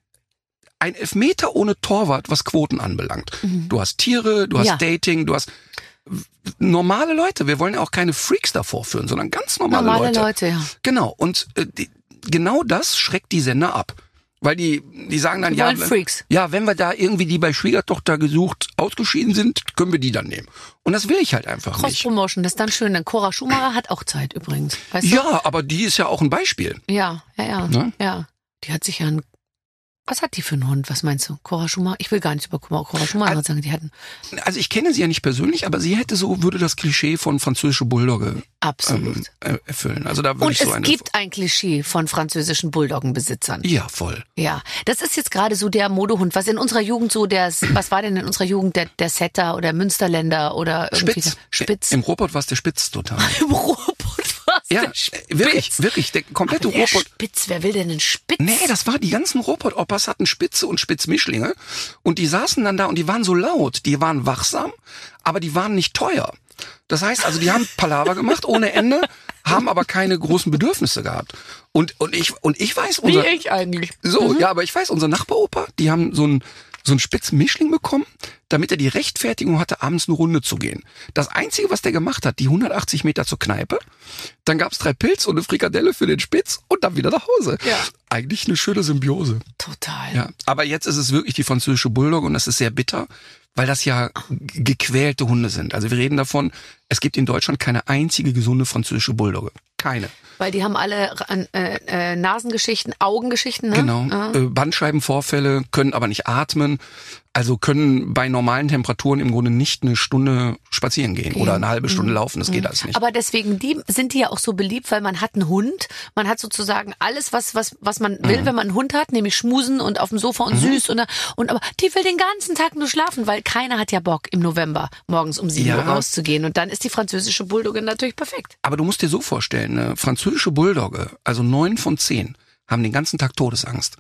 ein Elfmeter ohne Torwart, was Quoten anbelangt. Du hast Tiere, du hast
Ja.
Dating, du hast normale Leute. Wir wollen ja auch keine Freaks davor führen, sondern ganz normale,
Normale
Leute.
Leute, ja.
Genau. Und äh, die, genau das schreckt die Sender ab. Weil die, die sagen dann,
Die
ja,
Freaks.
ja, wenn wir da irgendwie die bei Schwiegertochter gesucht ausgeschieden sind, können wir die dann nehmen. Und das will ich halt einfach nicht.
Cross-Promotion, das ist dann schön. Denn Cora Schumacher hat auch Zeit übrigens. Weißt du?
Ja, aber die ist ja auch ein Beispiel.
Ja, ja, ja.
Ne?
Ja. Die hat sich ja ein. Was hat die für einen Hund? Was meinst du? Cora Schumacher? Ich will gar nicht über Cora Schumacher sagen. Die hatten
Also ich kenne sie ja nicht persönlich, aber sie hätte so, würde das Klischee von französische Bulldogge
absolut.
ähm, äh, erfüllen. Also da würde
Und
ich so
es
eine.
gibt ein Klischee von französischen Bulldoggenbesitzern.
ja, voll.
Ja, das ist jetzt gerade so der Modehund, was in unserer Jugend so der, was war denn in unserer Jugend der, der Setter oder Münsterländer oder irgendwie
Spitz.
Spitz.
Im Robot war es der Spitz total. (laughs)
Im Robot war's
Ja, äh, wirklich, wirklich. Der komplette
Der
Robot.
Spitz, wer will denn einen Spitz?
Nee, das war die ganzen Robot-Oppas hatten Spitze und Spitzmischlinge und die saßen dann da und die waren so laut, die waren wachsam, aber die waren nicht teuer. Das heißt also, die haben Palaver gemacht ohne Ende, haben aber keine großen Bedürfnisse gehabt. Und und ich und ich weiß
Wie
unser
ich eigentlich.
so, ja, aber ich weiß, unser Nachbaropa, die haben so ein so ein Spitzmischling bekommen, damit er die Rechtfertigung hatte, abends eine Runde zu gehen. Das Einzige, was der gemacht hat, die 180 Meter zur Kneipe, dann gab's drei Pilz und eine Frikadelle für den Spitz und dann wieder nach Hause.
Ja.
Eigentlich eine schöne Symbiose.
Total.
Ja, aber jetzt ist es wirklich die französische Bulldog und das ist sehr bitter, weil das ja gequälte Hunde sind. Also wir reden davon, es gibt in Deutschland keine einzige gesunde französische Bulldogge. Keine.
Weil die haben alle äh, äh, Nasengeschichten, Augengeschichten, ne?
Genau.
Ja.
Äh, Bandscheibenvorfälle, können aber nicht atmen. Also können bei normalen Temperaturen im Grunde nicht eine Stunde spazieren gehen oder eine halbe Stunde laufen. Das geht alles nicht.
Aber deswegen die sind die ja auch so beliebt, weil man hat einen Hund, man hat sozusagen alles, was was was man will,
Mhm.
wenn man einen Hund hat, nämlich schmusen und auf dem Sofa und süß und und aber die will den ganzen Tag nur schlafen, weil keiner hat ja Bock im November morgens um sieben
Ja.
Uhr rauszugehen und dann ist die französische Bulldogge natürlich perfekt.
Aber du musst dir so vorstellen, eine französische Bulldogge, also neun von zehn, haben den ganzen Tag Todesangst,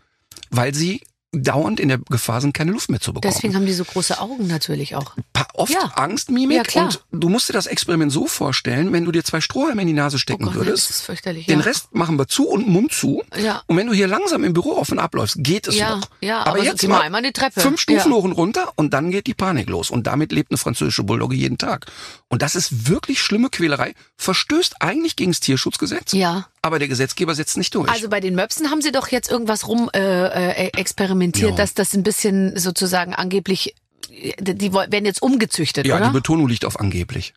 weil sie dauernd in der Gefahr sind, keine Luft mehr zu bekommen.
Deswegen haben die so große Augen natürlich auch.
Pa- oft
Ja.
Angstmimik
Ja,
und du musst dir das Experiment so vorstellen, wenn du dir zwei Strohhalme in die Nase stecken
Oh Gott,
würdest,
das ist fürchterlich.
den
ja.
Rest machen wir zu und Mund zu.
Ja.
Und wenn du hier langsam im Büro auf und abläufst, geht es
Ja,
noch.
ja,
aber,
aber
jetzt
mal einmal eine Treppe.
fünf Stufen hoch und runter und dann geht die Panik los. Und damit lebt eine französische Bulldogge jeden Tag. Und das ist wirklich schlimme Quälerei. Verstößt eigentlich gegen das Tierschutzgesetz,
Ja.
Aber der Gesetzgeber setzt nicht durch.
Also bei den Möpsen haben sie doch jetzt irgendwas rum äh, äh, experimentiert,
Ja.
dass das ein bisschen sozusagen angeblich, die, die werden jetzt umgezüchtet,
ja,
oder?
die Betonung liegt auf angeblich.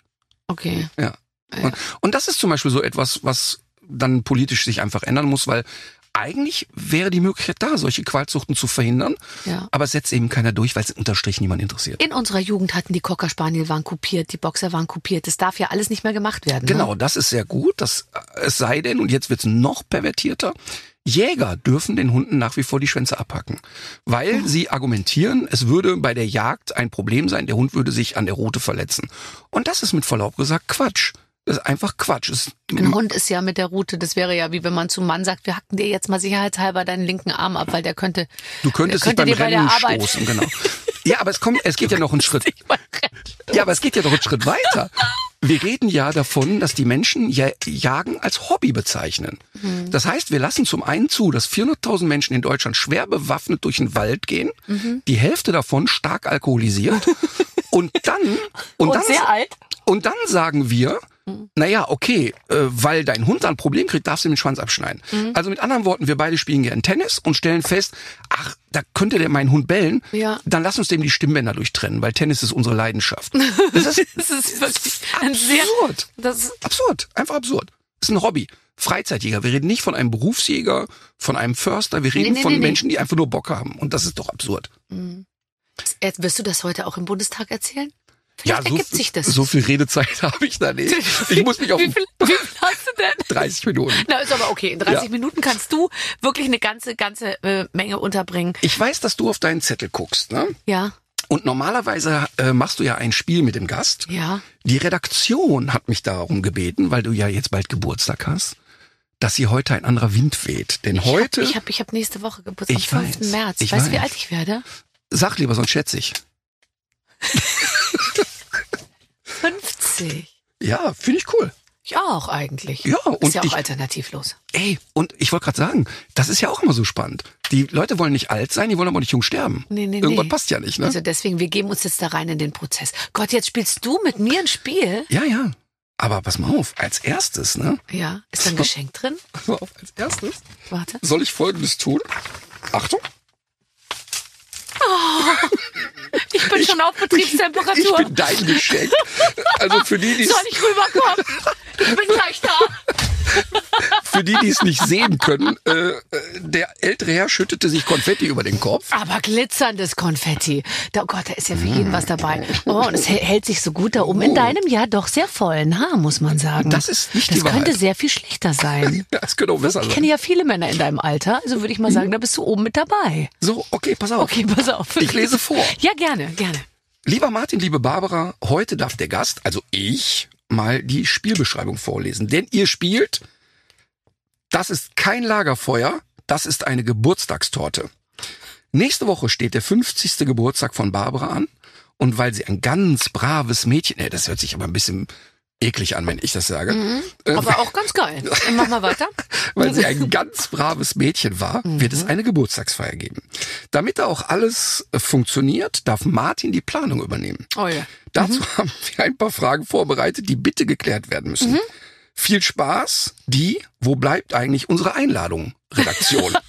okay.
Ja. Und, und das ist zum Beispiel so etwas, was dann politisch sich einfach ändern muss, weil eigentlich wäre die Möglichkeit da, solche Qualzuchten zu verhindern,
Ja.
aber es setzt eben keiner durch, weil es unterstrich niemand interessiert.
In unserer Jugend hatten die Cocker Spaniel waren kopiert, die Boxer waren kopiert. Das darf ja alles nicht mehr gemacht werden.
Genau,
Ne?
das ist sehr gut. Das, es sei denn, und jetzt wird's noch pervertierter, Jäger dürfen den Hunden nach wie vor die Schwänze abhacken, weil
Oh.
sie argumentieren, es würde bei der Jagd ein Problem sein, der Hund würde sich an der Rute verletzen. Und das ist mit Verlaub gesagt Quatsch. Das ist einfach Quatsch. Es,
Ein Hund ist ja mit der Rute, das wäre ja wie wenn man zum Mann sagt, wir hacken dir jetzt mal sicherheitshalber deinen linken Arm ab, weil der könnte.
du könntest
könnte
dich beim
bei der
Rennen
Arbeit-
stoßen, (laughs) genau. Ja, aber es kommt, es geht ja noch einen Schritt. Ja, aber es geht ja noch einen Schritt weiter. Wir reden ja davon, dass die Menschen ja Jagen als Hobby bezeichnen. Das heißt, wir lassen zum einen zu, dass 400.000 Menschen in Deutschland schwer bewaffnet durch den Wald gehen, die Hälfte davon stark alkoholisiert (laughs) und dann und,
Und
dann
sehr alt.
und dann sagen wir, naja, okay, äh, weil dein Hund ein Problem kriegt, darfst du ihm den Schwanz abschneiden.
Mhm.
Also mit anderen Worten, wir beide spielen gern Tennis und stellen fest, ach, da könnte der meinen Hund bellen.
Ja.
Dann lass uns dem die Stimmbänder durchtrennen, weil Tennis ist unsere Leidenschaft. (laughs) Das ist
Das ist wirklich ein sehr.
absurd.
Das ist,
Absurd. Einfach absurd. Das ist ein Hobby. Freizeitjäger. Wir reden nicht von einem Berufsjäger, von einem Förster. Wir reden
nee,
von
nee, nee.
Menschen, die einfach nur Bock haben. Und das ist doch absurd.
Jetzt wirst du das heute auch im Bundestag erzählen? Vielleicht
so,
ergibt sich das.
so viel Redezeit (laughs) habe ich da nicht. Ich muss mich auf (laughs)
wie, viel, wie viel hast du denn?
30 Minuten.
Na, ist aber okay. In 30
Ja.
Minuten kannst du wirklich eine ganze, ganze äh, Menge unterbringen.
Ich weiß, dass du auf deinen Zettel guckst, ne?
Ja,
Und normalerweise äh, machst du ja ein Spiel mit dem Gast.
ja.
Die Redaktion hat mich darum gebeten, weil du ja jetzt bald Geburtstag hast, dass hier heute ein anderer Wind weht. Denn heute,
Ich habe ich hab, ich hab nächste Woche Geburtstag,
Ich
am 5.
weiß,
März.
ich
weißt du, wie alt ich werde?
sag lieber, sonst schätze ich. (laughs)
50.
Ja, finde ich cool.
Ich auch eigentlich.
Ja, und
ist ja auch
ich-
alternativlos.
Ey, und ich wollte gerade sagen, das ist ja auch immer so spannend. Die Leute wollen nicht alt sein, die wollen aber nicht jung sterben.
Nee, nee,
Irgendwas
nee.
passt ja nicht, ne?
Also deswegen, wir geben uns jetzt da rein in den Prozess. Gott, jetzt spielst du mit mir ein Spiel?
ja, ja. Aber pass mal auf, als erstes, ne?
Ja. Ist da ein (laughs) Geschenk drin?
Pass mal auf, als erstes
Warte.
soll ich Folgendes tun. Achtung. (laughs)
Ich bin schon auf
Ich
Betriebstemperatur.
bin dein Geschenk. Also für die, die
Soll ich rüberkommen? Ich bin gleich da.
für die, die es nicht sehen können, äh, äh, der ältere Herr schüttete sich Konfetti über den Kopf.
Aber glitzerndes Konfetti. Da, oh Gott, da ist ja für jeden was dabei. Oh, und es hält sich so gut da oben in deinem ja doch sehr vollen Haar, muss man sagen.
Das ist nicht
Das
die Wahrheit.
könnte sehr viel schlechter sein. (laughs)
Ja, es könnte auch besser
Ich
sein.
kenne ja viele Männer in deinem Alter, also würde ich mal sagen, da bist du oben mit dabei.
So, okay, pass auf.
Okay, pass auf.
Ich lese vor.
Ja, gerne, gerne.
Lieber Martin, liebe Barbara, heute darf der Gast, also ich, mal die Spielbeschreibung vorlesen. Denn ihr spielt, das ist kein Lagerfeuer, das ist eine Geburtstagstorte. Nächste Woche steht der 50. Geburtstag von Barbara an. Und weil sie ein ganz braves Mädchen, nee, das hört sich aber ein bisschen eklig an, wenn ich das sage. Äh,
Aber auch ganz geil. Dann mach mal weiter. (laughs)
weil sie (laughs) ein ganz braves Mädchen war, wird es eine Geburtstagsfeier geben. Damit da auch alles funktioniert, darf Martin die Planung übernehmen.
Oh ja.
Dazu haben wir ein paar Fragen vorbereitet, die bitte geklärt werden müssen. Viel Spaß, die, wo bleibt eigentlich unsere Einladung, Redaktion? (laughs)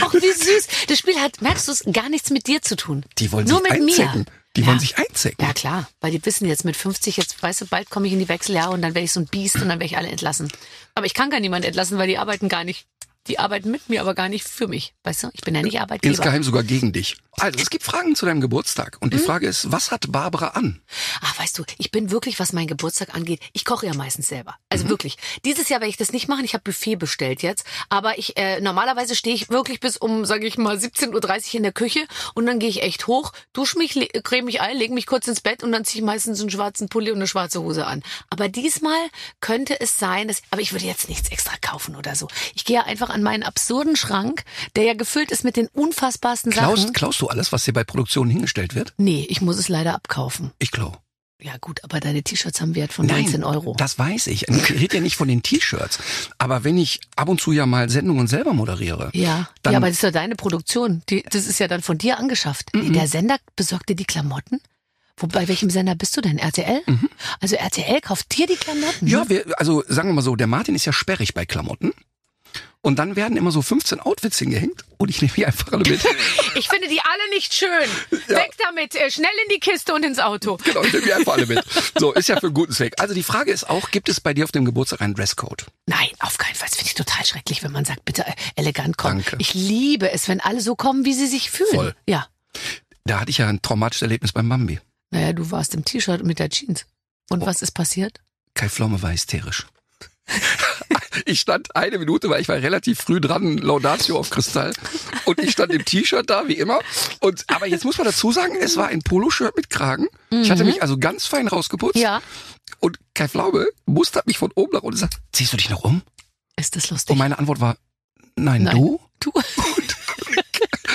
Ach, wie süß. Das Spiel hat, merkst du es, gar nichts mit dir zu tun.
Die wollen
Nur
sich
mit
einzecken.
mir.
Die
Ja.
wollen sich einzecken.
Ja klar, weil die wissen jetzt mit 50, jetzt weißt du, bald komme ich in die Wechseljahre und dann werde ich so ein Biest und dann werde ich alle entlassen. Aber ich kann gar niemand entlassen, weil die arbeiten gar nicht. Die arbeiten mit mir, aber gar nicht für mich. Weißt du, ich bin ja nicht Arbeitgeber.
Insgeheim sogar gegen dich. Also, es gibt Fragen zu deinem Geburtstag. Und die
Mhm.
Frage ist, was hat Barbara an?
Ach, weißt du, ich bin wirklich, was meinen Geburtstag angeht, ich koche ja meistens selber. Also
Mhm.
wirklich. Dieses Jahr werde ich das nicht machen. Ich habe Buffet bestellt jetzt. Aber ich äh, normalerweise stehe ich wirklich bis um, sage ich mal, 17.30 Uhr in der Küche und dann gehe ich echt hoch, dusche mich, creme mich ein, lege mich kurz ins Bett und dann ziehe ich meistens einen schwarzen Pulli und eine schwarze Hose an. Aber diesmal könnte es sein, dass. Aber ich würde jetzt nichts extra kaufen oder so. Ich gehe einfach an meinen absurden Schrank, der ja gefüllt ist mit den unfassbarsten
Klaust,
Sachen.
klaust du alles, was dir bei Produktionen hingestellt wird?
Nee, ich muss es leider abkaufen.
Ich klau.
Ja gut, aber deine T-Shirts haben Wert von 19 Euro.
das weiß ich. Ich rede ja nicht von den T-Shirts. Aber wenn ich ab und zu ja mal Sendungen selber moderiere,
ja,
dann-
ja, aber das ist ja deine Produktion. Die, das ist ja dann von dir angeschafft.
Mhm.
Der Sender besorgt dir die Klamotten? Wo, bei welchem Sender bist du denn? RTL? Also RTL kauft dir die Klamotten?
Mhm. ja, wir, also sagen wir mal so, der Martin ist ja sperrig bei Klamotten. Und dann werden immer so 15 Outfits hingehängt und ich nehme die einfach alle mit. (laughs)
Ich finde die alle nicht schön. Weg damit, äh, schnell in die Kiste und ins Auto.
genau, ich nehme die einfach alle mit. So, ist ja für einen guten Zweck. Also die Frage ist auch, gibt es bei dir auf dem Geburtstag einen Dresscode?
Nein, auf keinen Fall. Das finde ich total schrecklich, wenn man sagt, bitte äh, elegant kommen.
Danke.
Ich liebe es, wenn alle so kommen, wie sie sich fühlen.
Voll.
Ja.
Da hatte ich ja ein traumatisches Erlebnis beim Bambi.
Naja, du warst im T-Shirt mit der Jeans. Und
Oh.
was ist passiert?
Kai Pflaume war hysterisch. (laughs) Ich stand eine Minute, weil ich war relativ früh dran, Laudatio auf Kristall. Und ich stand im T-Shirt da, wie immer. Und, aber jetzt muss man dazu sagen, es war ein Poloshirt mit Kragen. Ich hatte mich also ganz fein rausgeputzt.
Mhm. Ja.
Und Kai Pflaume mustert mich von oben nach unten und sagt, ziehst du dich noch um?
Ist das lustig?
Und meine Antwort war, nein,
Nein.
du?
du? (laughs)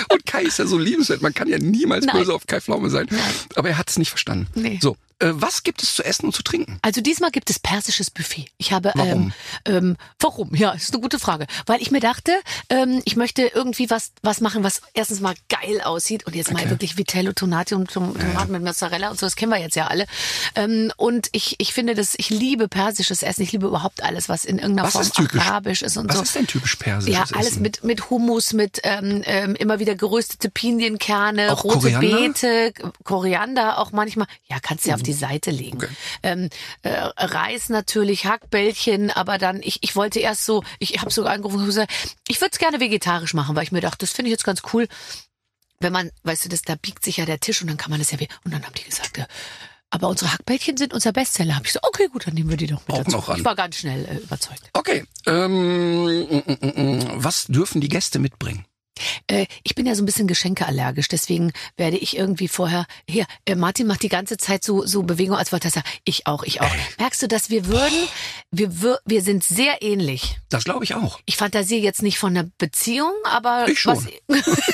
Und Kai ist ja so liebenswert. Man kann ja niemals
Nein.
böse auf Kai Pflaume sein.
Nein.
Aber er hat es nicht verstanden.
Nee.
So, was gibt es zu essen und zu trinken?
Also diesmal gibt es persisches Buffet. Ich habe
Warum?
Ähm, ähm, warum? Ja, ist eine gute Frage. Weil ich mir dachte, ähm, ich möchte irgendwie was was machen, was erstens mal geil aussieht und jetzt mal
Okay.
wirklich Vitello, Tonati und Tom- Tomaten mit Mozzarella und so, das kennen wir jetzt ja alle. Ähm, und ich ich finde das, ich liebe persisches Essen. Ich liebe überhaupt alles, was in irgendeiner
Was
Form
ist typisch?
arabisch ist und
Was
so.
ist denn typisch persisches
Ja, alles
Essen?
mit mit Hummus, mit ähm, ähm, immer wieder geröstete Pinienkerne,
Auch
rote
Koriander?
Beete, Koriander auch manchmal. Ja, kannst du ja auf die Seite legen.
Okay.
Ähm, äh, Reis natürlich, Hackbällchen, aber dann ich ich wollte erst so, ich habe sogar angerufen und gesagt, ich würde es gerne vegetarisch machen, weil ich mir dachte, das finde ich jetzt ganz cool. Wenn man, weißt du, das da biegt sich ja der Tisch und dann kann man das ja und dann haben die gesagt, ja, aber unsere Hackbällchen sind unser Bestseller. Hab ich so, okay, gut, dann nehmen wir die doch mit
Auch
dazu.
noch ran.
Ich war ganz schnell äh, überzeugt.
Okay, ähm, mm, mm, mm, was dürfen die Gäste mitbringen?
Äh, ich bin ja so ein bisschen geschenkeallergisch, deswegen werde ich irgendwie vorher. Hier, äh, Martin macht die ganze Zeit so so Bewegung, als wollte er sagen, ich auch, ich auch. Merkst du, dass wir würden, wir wür- wir sind sehr ähnlich.
Das glaube ich auch.
Ich fantasiere jetzt nicht von einer Beziehung, aber
Ich schon.
Was, (laughs)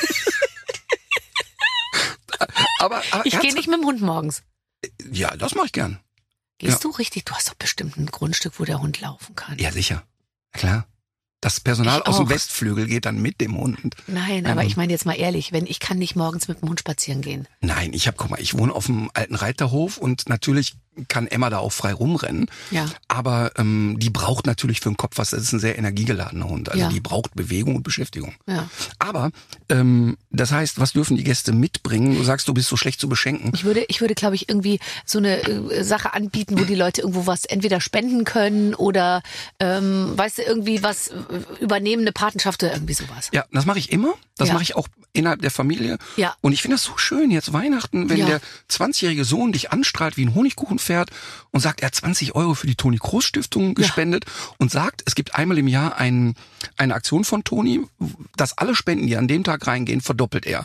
Aber, aber
ich gehe nicht mit dem Hund morgens.
Ja, das mache ich gern.
Gehst
Ja.
du richtig? Du hast doch bestimmt ein Grundstück, wo der Hund laufen kann.
Ja, sicher. Klar. Das Personal
Ich
aus dem
auch.
Westflügel geht dann mit dem Hund.
Nein,
Ähm.
aber ich meine jetzt mal ehrlich, wenn ich kann nicht morgens mit dem Hund spazieren gehen.
Nein, ich habe, guck mal, ich wohne auf dem alten Reiterhof und natürlich kann Emma da auch frei rumrennen.
Ja.
Aber ähm, die braucht natürlich für den Kopf was. Das ist ein sehr energiegeladener Hund. Also
Ja.
die braucht Bewegung und Beschäftigung.
Ja.
Aber ähm, das heißt, was dürfen die Gäste mitbringen? Du sagst, du bist so schlecht zu beschenken.
Ich würde, ich würde, glaube ich, irgendwie so eine äh, Sache anbieten, wo die Leute irgendwo was entweder spenden können oder, ähm, weißt du, irgendwie was äh, übernehmen, eine Patenschaft oder irgendwie sowas.
Ja, das mache ich immer. Das
Ja.
mache ich auch innerhalb der Familie.
Ja.
Und ich finde das so schön jetzt Weihnachten, wenn
Ja.
der 20-jährige Sohn dich anstrahlt wie ein Honigkuchenpferd und sagt, er hat 20 Euro für die Toni Kroos Stiftung gespendet und sagt, es gibt einmal im Jahr ein, eine Aktion von Toni, dass alle Spenden, die an dem Tag reingehen, verdoppelt er.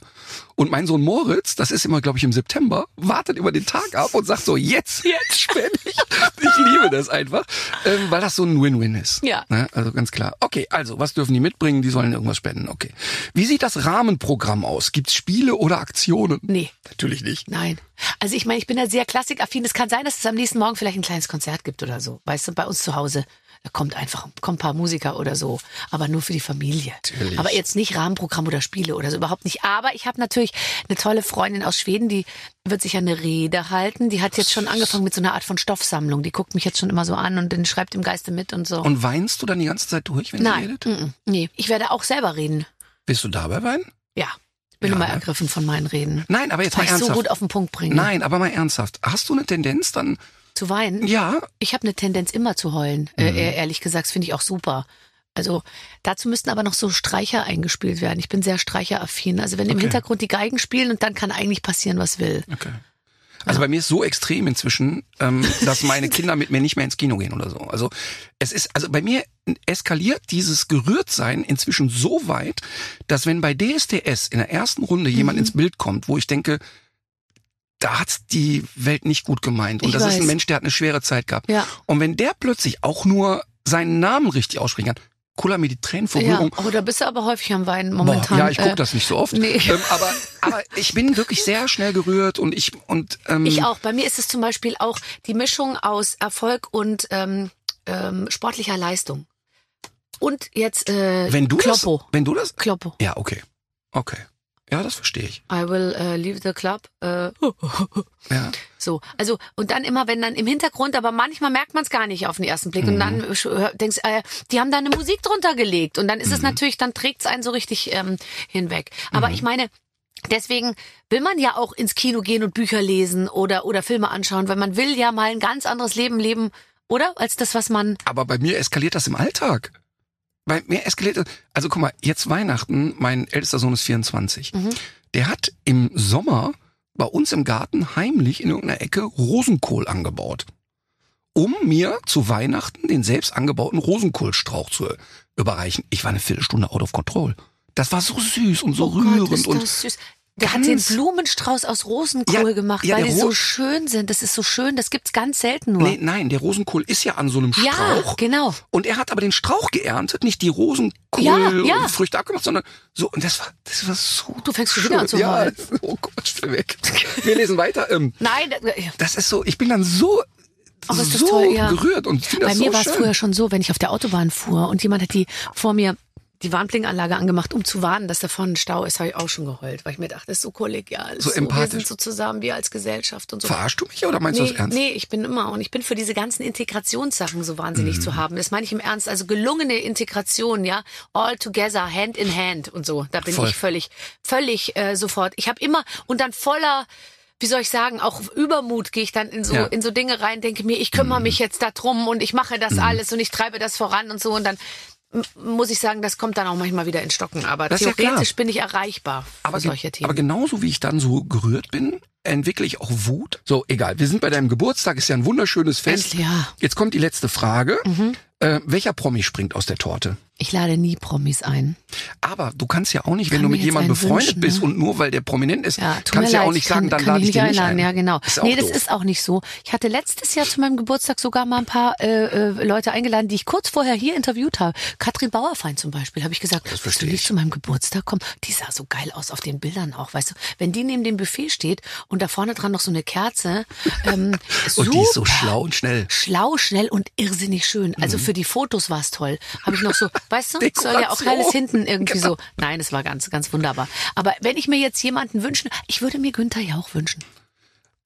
Und mein Sohn Moritz, das ist immer, glaube ich, im September, wartet über den Tag ab und sagt so, jetzt, jetzt spende ich. Ich liebe das einfach, ähm, weil das so ein Win-Win ist.
Ja.
Ne? Also ganz klar. Okay, also was dürfen die mitbringen? Die sollen irgendwas spenden. Okay. Wie sieht das Rahmenprogramm aus? Gibt's Spiele oder Aktionen?
Nee.
Natürlich nicht.
Nein. Also ich meine, ich bin da sehr klassikaffin. Es kann sein, dass es am nächsten Morgen vielleicht ein kleines Konzert gibt oder so. Weißt du, bei uns zu Hause. Da kommt einfach, kommt ein paar Musiker oder so. Aber nur für die Familie.
Natürlich.
Aber jetzt nicht Rahmenprogramm oder Spiele oder so. Überhaupt nicht. Aber ich habe natürlich eine tolle Freundin aus Schweden, die wird sich eine Rede halten. Die hat jetzt schon angefangen mit so einer Art von Stoffsammlung. Die guckt mich jetzt schon immer so an und dann schreibt im Geiste mit und so.
Und weinst du dann die ganze Zeit durch, wenn sie
Nein,
redet?
mm, mm, nee. Ich werde auch selber reden.
Willst du dabei weinen?
Ja. Bin
Ja,
immer
ne?
ergriffen von meinen Reden.
Nein, aber jetzt
Weil
mal
ich so
ernsthaft.
gut auf den Punkt bringe.
Nein, aber mal ernsthaft. Hast du eine Tendenz dann?
Zu weinen?
Ja.
Ich habe eine Tendenz immer zu heulen.
Mhm.
Äh, ehrlich gesagt, das finde ich auch super. Also dazu müssten aber noch so Streicher eingespielt werden. Ich bin sehr streicheraffin. Also wenn im
Okay.
Hintergrund die Geigen spielen und dann kann eigentlich passieren, was will.
Okay. Also bei mir ist so extrem inzwischen, ähm, dass meine Kinder mit mir nicht mehr ins Kino gehen oder so. Also es ist, also bei mir eskaliert dieses Gerührtsein inzwischen so weit, dass wenn bei DSDS in der ersten Runde jemand
Mhm.
ins Bild kommt, wo ich denke, da hat's die Welt nicht gut gemeint und
Ich
das ist ein
weiß.
Mensch, der hat eine schwere Zeit gehabt.
Ja.
Und wenn der plötzlich auch nur seinen Namen richtig aussprechen kann, kuller mir die Tränen vor
Ja,
Rührung.
oh, da bist du aber häufig am Weinen
Boah,
momentan.
ja, ich gucke
Äh,
das nicht so oft.
nee.
Ähm, aber, aber ich bin wirklich sehr schnell gerührt und ich und ähm,
Ich auch. Bei mir ist es zum Beispiel auch die Mischung aus Erfolg und ähm, ähm, sportlicher Leistung. Und jetzt äh,
wenn du
Kloppo.
das, wenn du das,
Kloppo.
ja, okay, okay, ja, das verstehe ich.
I will äh, leave the club. Äh, (laughs)
Ja,
so, also und dann immer, wenn dann im Hintergrund, aber manchmal merkt man es gar nicht auf den ersten Blick und dann
Mhm.
denkst, äh, die haben da eine Musik drunter gelegt und dann ist es
Mhm.
natürlich, dann trägt es einen so richtig ähm, hinweg. Aber
Mhm.
ich meine, deswegen will man ja auch ins Kino gehen und Bücher lesen oder oder Filme anschauen, weil man will ja mal ein ganz anderes Leben leben, oder als das, was man
aber bei mir eskaliert das im Alltag. Bei mir eskaliert also guck mal, jetzt Weihnachten, mein ältester Sohn ist 24.
Mhm.
Der hat im Sommer bei uns im Garten heimlich in irgendeiner Ecke Rosenkohl angebaut. Um mir zu Weihnachten den selbst angebauten Rosenkohlstrauch zu überreichen. Ich war eine Viertelstunde out of control. Das war so süß und so
Oh Gott,
rührend
ist
und
süß. Der hat den
ganz-
Blumenstrauß aus Rosenkohl
Ja,
gemacht,
ja,
weil die so
Ro-
schön sind. Das ist so schön, das gibt's ganz selten nur.
Nee, nein, der Rosenkohl ist ja an so einem
ja,
Strauch.
genau.
Und er hat aber den Strauch geerntet, nicht die Rosenkohl
Ja, ja.
abgemacht, sondern so. Und das war, das war so.
Du fängst schon
schön.
wieder an zu
Ja, oh Gott, stell weg. Wir lesen weiter. Ähm,
Nein, äh,
das ist so, ich bin dann so,
das
so
toll, ja.
gerührt und
Bei mir
so
war es früher schon so, wenn ich auf der Autobahn fuhr und jemand hat die vor mir die Warnblinkanlage angemacht, um zu warnen, dass da vorne ein Stau ist, habe ich auch schon geheult, weil ich mir dachte, das ist so kollegial. das
So
ist Wir
empathisch.
sind so zusammen, wir als Gesellschaft und so.
Verarschst du mich oder meinst du
Nee,
das ernst?
nee, ich bin immer und ich bin für diese ganzen Integrationssachen so wahnsinnig
Mhm.
zu haben. Das meine ich im Ernst. Also gelungene Integration, ja, all together, hand in hand und so. Da bin
Voll.
ich völlig, völlig äh, sofort. Ich habe immer und dann voller wie soll ich sagen, auch Übermut gehe ich dann in so
Ja. Mhm.
in so Dinge rein, denke mir, ich kümmere mich jetzt darum und ich mache das alles und ich treibe das voran und so und dann muss ich sagen, das kommt dann auch manchmal wieder in Stocken. Aber
Das ja
theoretisch
klar.
bin ich erreichbar
aber,
für solche Themen.
aber genauso wie ich dann so gerührt bin, entwickle ich auch Wut. So, egal. Wir sind bei deinem Geburtstag, ist ja ein wunderschönes Fest.
Ja.
Jetzt kommt die letzte Frage. Äh, welcher Promi springt aus der Torte?
Ich lade nie Promis ein.
Aber du kannst ja auch nicht, wenn
Kann
du mit jemandem befreundet
wünschen,
bist
ne?
und nur weil der prominent ist,
Ja,
kannst ja auch nicht
kann,
sagen, dann
kann
lade
ich
ich
nicht einladen.
ein.
Ja, genau.
Ist
nee, das
doof.
ist auch nicht so. Ich hatte letztes Jahr zu meinem Geburtstag sogar mal ein paar äh, äh, Leute eingeladen, die ich kurz vorher hier interviewt habe. Katrin Bauerfeind zum Beispiel, habe ich gesagt, willst du nicht
ich.
zu meinem Geburtstag kommen? Die sah so geil aus auf den Bildern auch, weißt du. Wenn die neben dem Buffet steht und da vorne dran noch so eine Kerze, (laughs) ähm,
Und die ist so schlau und schnell.
Schlau, schnell und irrsinnig schön. Also für die Fotos war es toll. Habe ich noch so, (laughs) weißt du, soll ja auch alles hinten irgendwie so. Nein, es war ganz, ganz wunderbar. Aber wenn ich mir jetzt jemanden wünschen, ich würde mir Günther ja auch wünschen.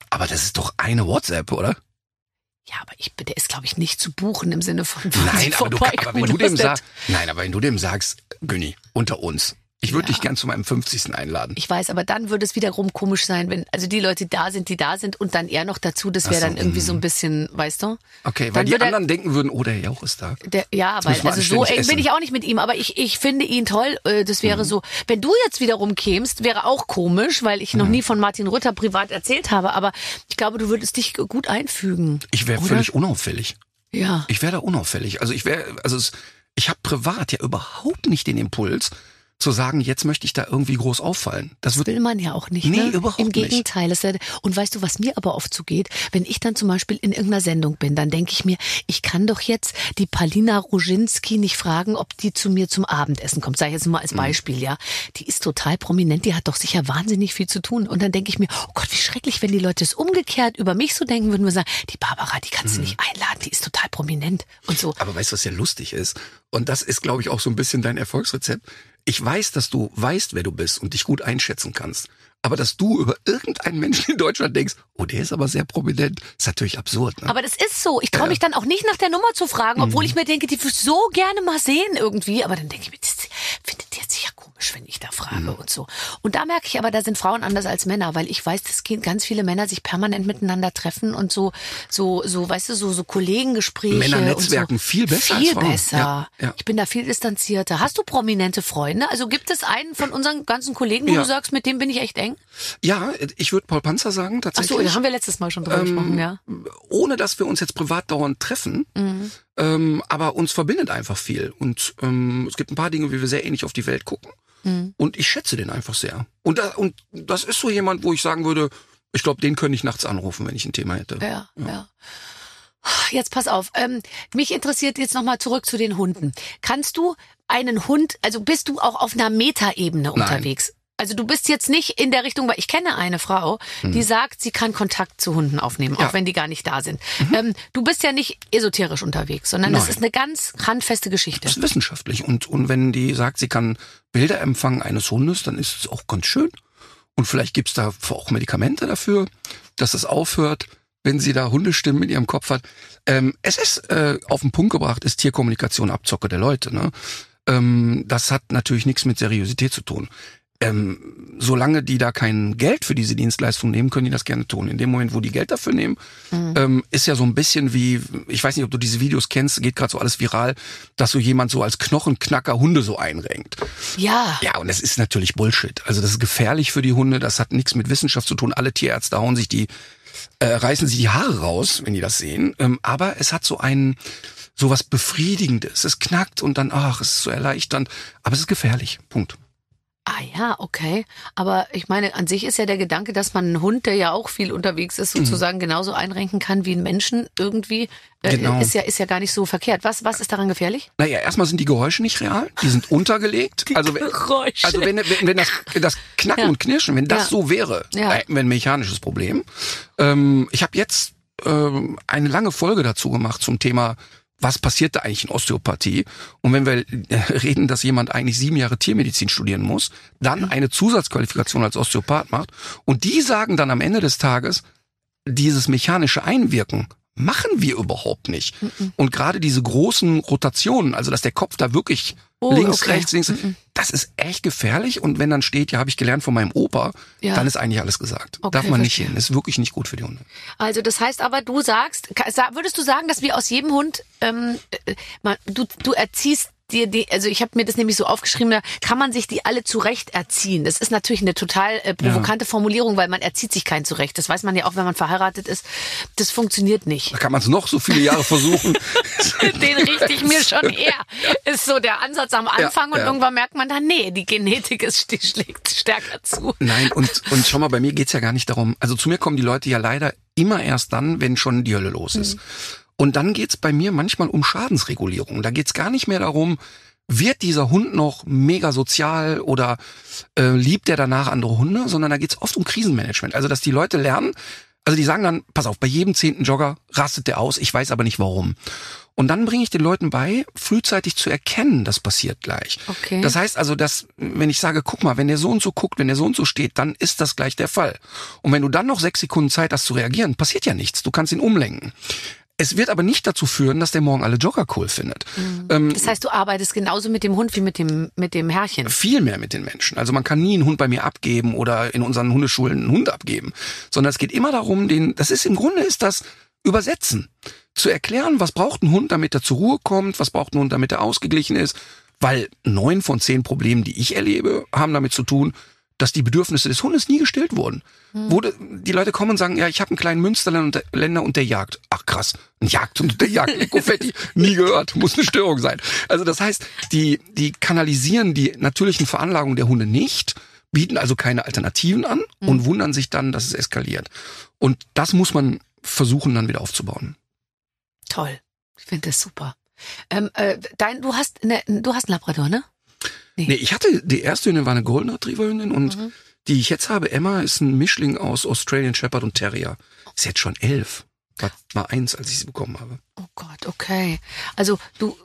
Aber das ist doch eine WhatsApp, oder?
Ja, aber ich, der ist, glaube ich, nicht zu buchen im Sinne von (laughs)
Nein, aber, du, aber wenn du dem sagst, nein, aber wenn du dem sagst, Günni, unter uns, ich würde
Ja.
dich gern zu meinem 50. einladen.
Ich weiß, aber dann würde es wiederum komisch sein, wenn also die Leute da sind, die da sind und dann er noch dazu, das wäre
so,
dann irgendwie so ein bisschen, weißt du?
Okay, weil
Dann
die
würde er-
anderen denken würden, oh, der Jauch ist da.
Der, ja, weil also so eng bin ich auch nicht mit ihm, aber ich, ich finde ihn toll. Äh, Das wäre
Mhm.
so. Wenn du jetzt wiederum kämst, wäre auch komisch, weil ich noch
Mhm.
nie von Martin Rütter privat erzählt habe. Aber ich glaube, du würdest dich gut einfügen.
Ich wäre völlig unauffällig.
Ja.
Ich wäre da unauffällig. Also ich wäre, also es, ich habe privat ja überhaupt nicht den Impuls zu sagen, jetzt möchte ich da irgendwie groß auffallen. Das wird
Will man ja auch nicht.
Nee,
ne?
überhaupt
Im
nicht.
Gegenteil. Ist ja, und weißt du, was mir aber oft so geht? Wenn ich dann zum Beispiel in irgendeiner Sendung bin, dann denke ich mir, ich kann doch jetzt die Palina Roginski nicht fragen, ob die zu mir zum Abendessen kommt. Sag ich jetzt mal
Mhm.
als Beispiel, ja. Die ist total prominent, die hat doch sicher wahnsinnig viel zu tun. Und dann denke ich mir, oh Gott, wie schrecklich, wenn die Leute es umgekehrt über mich so denken würden, wir sagen, die Barbara, die kannst du
Mhm.
nicht einladen, die ist total prominent und so.
Aber weißt du, was ja lustig ist? Und das ist, glaube ich, auch so ein bisschen dein Erfolgsrezept. Ich weiß, dass du weißt, wer du bist und dich gut einschätzen kannst. Aber dass du über irgendeinen Menschen in Deutschland denkst, oh, der ist aber sehr prominent, ist natürlich absurd. Ne?
Aber das ist so. Ich traue mich dann auch nicht nach der Nummer zu fragen, obwohl
Mhm.
ich mir denke, die würde ich so gerne mal sehen irgendwie. Aber dann denke ich mir, das findet jetzt sicher komisch, wenn ich da frage
Mhm.
und so. Und da merke ich aber, da sind Frauen anders als Männer, weil ich weiß, dass ganz viele Männer sich permanent miteinander treffen und so, so, so, weißt du, so, so Kollegengespräche.
Männer
und
netzwerken
so.
viel besser
Viel besser.
Ja, ja.
Ich bin da viel distanzierter. Hast du prominente Freunde? Also gibt es einen von unseren ganzen Kollegen, wo
Ja.
du sagst, mit dem bin ich echt eng?
Ja, ich würde Paul Panzer sagen,
Ach
tatsächlich.
so, da haben wir letztes Mal schon drüber gesprochen, ja.
ohne dass wir uns jetzt privat dauernd treffen,
Mhm.
Ähm, aber uns verbindet einfach viel. Und ähm, es gibt ein paar Dinge, wie wir sehr ähnlich auf die Welt gucken.
Mhm.
Und ich schätze den einfach sehr. Und, da, und das ist so jemand, wo ich sagen würde, ich glaube, den könnte ich nachts anrufen, wenn ich ein Thema hätte.
Ja, ja. Jetzt pass auf. Ähm, mich interessiert jetzt nochmal zurück zu den Hunden. Kannst du einen Hund, also bist du auch auf einer Metaebene unterwegs? Also du bist jetzt nicht in der Richtung, weil ich kenne eine Frau, die sagt, sie kann Kontakt zu Hunden aufnehmen,
Mhm. Ja.
auch wenn die gar nicht da sind. Ähm, du bist ja nicht esoterisch unterwegs, sondern das
Nein.
ist eine ganz handfeste Geschichte.
Das ist wissenschaftlich. Und, und wenn die sagt, sie kann Bilder empfangen eines Hundes, dann ist es auch ganz schön. Und vielleicht gibt's da auch Medikamente dafür, dass es aufhört, wenn sie da Hundestimmen in ihrem Kopf hat. Ähm, es ist äh, auf den Punkt gebracht, ist Tierkommunikation Abzocke der Leute. Ne? Ähm, das hat natürlich nichts mit Seriosität zu tun. Ähm, solange die da kein Geld für diese Dienstleistung nehmen, können die das gerne tun. In dem Moment, wo die Geld dafür nehmen, ähm, ist ja so ein bisschen wie, ich weiß nicht, ob du diese Videos kennst, geht gerade so alles viral, dass so jemand so als Knochenknacker Hunde so einrenkt.
Ja.
Ja, und das ist natürlich Bullshit. Also das ist gefährlich für die Hunde, das hat nichts mit Wissenschaft zu tun. Alle Tierärzte hauen sich die, äh, reißen sich die Haare raus, wenn die das sehen. Ähm, aber es hat so einen, so was Befriedigendes. Es knackt und dann, ach, es ist so erleichternd. Aber es ist gefährlich. Punkt.
Ah ja, okay. Aber ich meine, an sich ist ja der Gedanke, dass man einen Hund, der ja auch viel unterwegs ist, sozusagen genauso einrenken kann wie einen Menschen irgendwie, äh,
Genau.
ist ja ist ja gar nicht so verkehrt. Was was ist daran gefährlich?
Naja, erstmal sind die Geräusche nicht real. Die sind untergelegt. also, wenn-
Geräusche.
Also wenn, wenn, wenn das, das Knacken
Ja.
und Knirschen, wenn das
Ja.
so wäre,
Ja.
da hätten wir ein mechanisches Problem. Ähm, ich habe jetzt ähm, eine lange Folge dazu gemacht zum Thema, was passiert da eigentlich in Osteopathie? Und wenn wir (laughs) reden, dass jemand eigentlich sieben Jahre Tiermedizin studieren muss, dann eine Zusatzqualifikation als Osteopath macht und die sagen dann am Ende des Tages, dieses mechanische Einwirken machen wir überhaupt nicht. Und gerade diese großen Rotationen, also dass der Kopf da wirklich
Oh,
links,
okay.
rechts, links, das ist echt gefährlich. Und wenn dann steht, ja, habe ich gelernt von meinem Opa,
Ja.
dann ist eigentlich alles gesagt.
Okay,
Darf man nicht
verstehe.
hin. Ist wirklich nicht gut für die Hunde.
Also das heißt aber, du sagst, würdest du sagen, dass wir aus jedem Hund, ähm, äh, mal, du, du erziehst dir die, also ich habe mir das nämlich so aufgeschrieben, da kann man sich die alle zurecht erziehen. Das ist natürlich eine total äh, provokante Formulierung, weil man erzieht sich keinen zurecht. Das weiß man ja auch, wenn man verheiratet ist. Das funktioniert nicht.
Da kann man es noch so viele Jahre versuchen. (laughs)
Den richte ich mir schon her. Ist so der Ansatz am Anfang und
ja.
irgendwann merkt man dann, nee, die Genetik ist, die schlägt stärker zu.
Nein, und, und schau mal, bei mir geht's ja gar nicht darum. Also zu mir kommen die Leute ja leider immer erst dann, wenn schon die Hölle los ist. Und dann geht's bei mir manchmal um Schadensregulierung. Da geht's gar nicht mehr darum, wird dieser Hund noch mega sozial oder äh, liebt er danach andere Hunde, sondern da geht's oft um Krisenmanagement. Also dass die Leute lernen, also die sagen dann, pass auf, bei jedem zehnten Jogger rastet der aus, ich weiß aber nicht warum. Und dann bringe ich den Leuten bei, frühzeitig zu erkennen, das passiert gleich.
Okay.
Das heißt also, dass, wenn ich sage, guck mal, wenn der so und so guckt, wenn der so und so steht, dann ist das gleich der Fall. Und wenn du dann noch sechs Sekunden Zeit hast zu reagieren, passiert ja nichts. Du kannst ihn umlenken. Es wird aber nicht dazu führen, dass der morgen alle Jogger cool findet. Ähm,
Das heißt, du arbeitest genauso mit dem Hund wie mit dem, mit dem Herrchen.
viel mehr mit den Menschen. Also man kann nie einen Hund bei mir abgeben oder in unseren Hundeschulen einen Hund abgeben, sondern es geht immer darum, den, das ist im Grunde ist das übersetzen, zu erklären, was braucht ein Hund, damit er zur Ruhe kommt, was braucht ein Hund, damit er ausgeglichen ist, weil neun von zehn Problemen, die ich erlebe, haben damit zu tun, dass die Bedürfnisse des Hundes nie gestillt wurden. Wo de, die Leute kommen und sagen, ja, ich habe einen kleinen Münsterländer und der, Länder und der jagt. Ach krass, ein Jagd und der jagt Ecofetti, (laughs) nie gehört, muss eine Störung sein. Also das heißt, die, die kanalisieren die natürlichen Veranlagungen der Hunde nicht, bieten also keine Alternativen an und wundern sich dann, dass es eskaliert. Und das muss man versuchen dann wieder aufzubauen.
Toll. Ich finde das super. Ähm, äh, dein, du hast eine, du hast einen Labrador, ne?
Nee, ich hatte, die erste Hündin war eine Golden Retriever Hündin und die ich jetzt habe, Emma, ist ein Mischling aus Australian Shepherd und Terrier. Ist jetzt schon elf. War mal eins, als ich sie bekommen habe.
Oh Gott, okay. Also du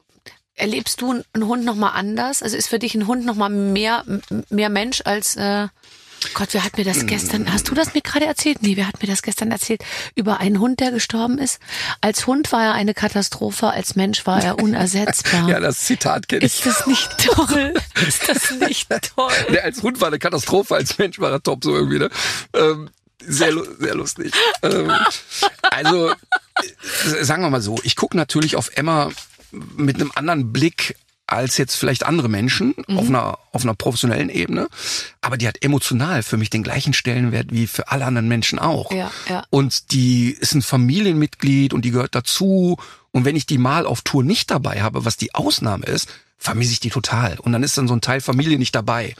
erlebst du einen Hund noch mal anders? Also ist für dich ein Hund noch mal mehr mehr Mensch als äh, Gott, wer hat mir das gestern? Hast du das mir gerade erzählt? Nee, wer hat mir das gestern erzählt über einen Hund, der gestorben ist? Als Hund war er eine Katastrophe, als Mensch war er unersetzbar. (laughs)
Ja, das Zitat kenne ich.
ist das nicht toll? Ist das nicht toll? (laughs)
Der als Hund war eine Katastrophe, als Mensch war er top, so irgendwie, ne? Ähm, sehr, sehr lustig. Ähm, also, äh, sagen wir mal so, ich gucke natürlich auf Emma mit einem anderen Blick als jetzt vielleicht andere Menschen
Mhm.
auf einer auf einer professionellen Ebene, aber die hat emotional für mich den gleichen Stellenwert wie für alle anderen Menschen auch.
Ja, ja.
Und die ist ein Familienmitglied und die gehört dazu. Und wenn ich die mal auf Tour nicht dabei habe, was die Ausnahme ist, vermisse ich die total. Und dann ist dann so ein Teil Familie nicht dabei.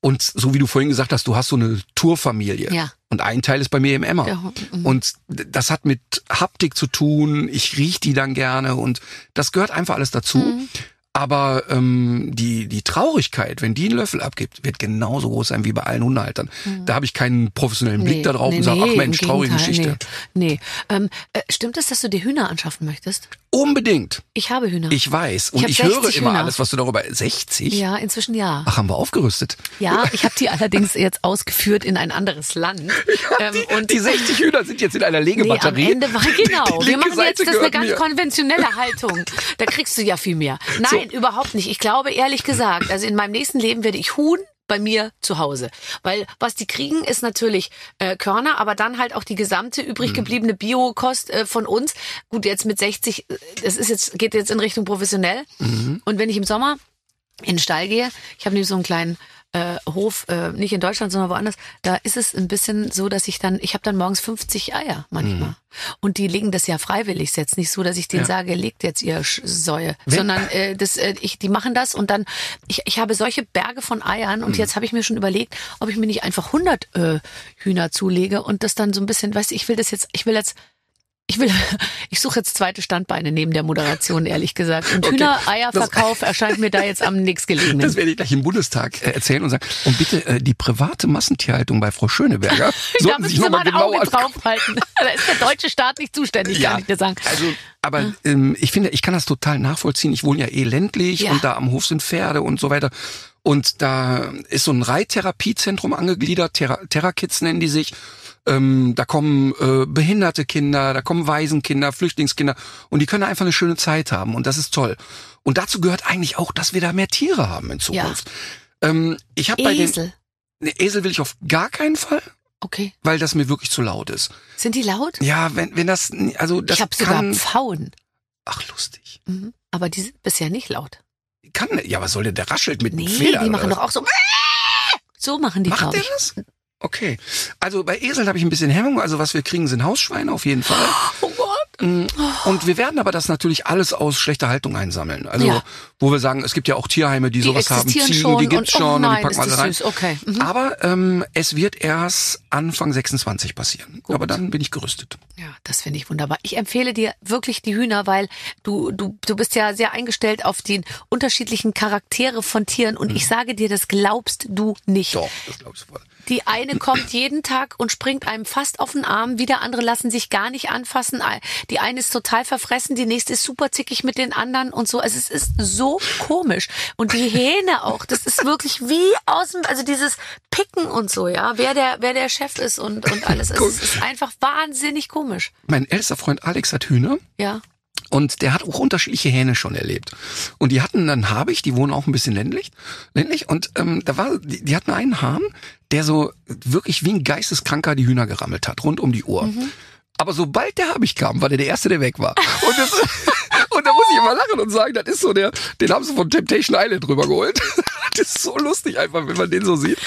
Und so wie du vorhin gesagt hast, du hast so eine Tourfamilie.
Ja.
Und ein Teil ist bei mir im Emmer.
Ja, mhm.
Und das hat mit Haptik zu tun. Ich riech die dann gerne und das gehört einfach alles dazu.
Mhm.
Aber ähm, die, die Traurigkeit, wenn die einen Löffel abgibt, wird genauso groß sein wie bei allen Hundehaltern. Da habe ich keinen professionellen Blick da drauf und sage, ach Mensch, traurige Geschichte.
Nee, nee. Ähm, äh, stimmt es, dass du dir Hühner anschaffen möchtest?
Unbedingt.
Ich habe Hühner.
Ich weiß.
Ich
Und
hab
ich, höre
60
immer
Hühner.
alles, was du darüber. 60?
ja, inzwischen ja.
Ach, haben wir aufgerüstet.
Ja, ich habe die allerdings jetzt ausgeführt in ein anderes Land. (laughs) Ähm,
Und die 60 Hühner sind jetzt in einer
Nee, am
Legebatterie.
Ende war genau.
Die
Wir machen jetzt
Seite
das eine ganz
mir.
konventionelle Haltung. Da kriegst du ja viel mehr. (laughs) Nein, überhaupt nicht. Ich glaube ehrlich gesagt, also in meinem nächsten Leben werde ich Huhn bei mir zu Hause. Weil was die kriegen, ist natürlich äh, Körner, aber dann halt auch die gesamte übrig
Mhm.
gebliebene Biokost äh, von uns. Gut, jetzt mit 60, äh, das ist jetzt, geht jetzt in Richtung professionell.
Mhm.
Und wenn ich im Sommer in den Stall gehe, ich habe nämlich so einen kleinen äh, Hof, äh, nicht in Deutschland, sondern woanders, da ist es ein bisschen so, dass ich dann, ich habe dann morgens 50 Eier manchmal.
Mhm.
Und die legen das ja freiwillig ist jetzt nicht so, dass ich denen sage, legt jetzt ihr Sch- Säue, sondern äh, das, äh, ich, die machen das und dann, ich, ich habe solche Berge von Eiern
Mhm.
und jetzt habe ich mir schon überlegt, ob ich mir nicht einfach 100 äh, Hühner zulege und das dann so ein bisschen, weißt du, ich will das jetzt, ich will jetzt ich will, (laughs) ich suche jetzt zweite Standbeine neben der Moderation, ehrlich gesagt. Und
Okay.
Hühnereierverkauf erscheint mir da jetzt am nächstgelegenen.
Das werde ich gleich im Bundestag äh, erzählen und sagen. Und bitte äh, die private Massentierhaltung bei Frau Schöneberger (laughs)
da müssen
sich
Sie mal ein
genau
Auge
angucken.
drauf halten. (laughs) Da ist der deutsche Staat nicht zuständig, kann ich dir sagen.
Also, aber ähm, ich finde, ich kann das total nachvollziehen. Ich wohne ja eh ländlich
Ja.
und da am Hof sind Pferde und so weiter. Und da ist so ein Reittherapiezentrum angegliedert, Terra, Terra Kids nennen die sich. Ähm, da kommen äh, behinderte Kinder, da kommen Waisenkinder, Flüchtlingskinder und die können einfach eine schöne Zeit haben und das ist toll. Und dazu gehört eigentlich auch, dass wir da mehr Tiere haben in Zukunft. Ähm, ich habe bei den
Esel.
Nee, Esel will ich auf gar keinen Fall,
Okay.
weil das mir wirklich zu laut ist.
Sind die laut?
Ja, wenn wenn das also das
ich habe sogar Pfauen.
ach lustig.
Mhm. Aber die sind bisher nicht laut.
Kann ja, was soll denn der raschelt mit
Nee,
Federn?
die machen doch auch so. (laughs) So machen die?
Macht der
ich.
das? Okay. Also bei Eseln habe ich ein bisschen Hemmung, also was wir kriegen sind Hausschweine auf jeden Fall. (gasps)
Oh Gott.
Mm, Und wir werden aber das natürlich alles aus schlechter Haltung einsammeln. Also
Ja.
wo wir sagen, es gibt ja auch Tierheime, die,
Die
sowas haben, Ziegen,
schon
die gibt's
und, oh
schon
nein,
und die packen alle rein.
süß. Okay. Mhm.
Aber ähm, es wird erst Anfang 26 passieren.
Gut.
Aber dann bin ich gerüstet.
Ja, das finde ich wunderbar. Ich empfehle dir wirklich die Hühner, weil du, du, du bist ja sehr eingestellt auf die unterschiedlichen Charaktere von Tieren und ich sage dir, das glaubst du nicht.
Mhm. Doch, das glaube ich voll.
Die eine kommt jeden Tag und springt einem fast auf den Arm, wieder andere lassen sich gar nicht anfassen. Die eine ist total verfressen, die nächste ist super zickig mit den anderen und so. Also es ist so komisch. Und die Hähne auch, das ist wirklich wie aus dem, also dieses Picken und so, ja, wer der, wer der Chef ist und, und alles. Es ist einfach wahnsinnig komisch.
Mein ältester Freund Alex hat Hühner.
Ja.
Und der hat auch unterschiedliche Hähne schon erlebt. Und die hatten dann Habicht, die wohnen auch ein bisschen ländlich. ländlich und ähm, da war, die, die hatten einen Hahn, der so wirklich wie ein Geisteskranker die Hühner gerammelt hat, rund um die Uhr. Aber sobald der Habicht kam, war der der Erste, der weg war. Und, das, (laughs) und da muss ich immer lachen und sagen, das ist so der, den haben sie von Temptation Island drüber geholt. (laughs) Das ist so lustig einfach, wenn man den so sieht.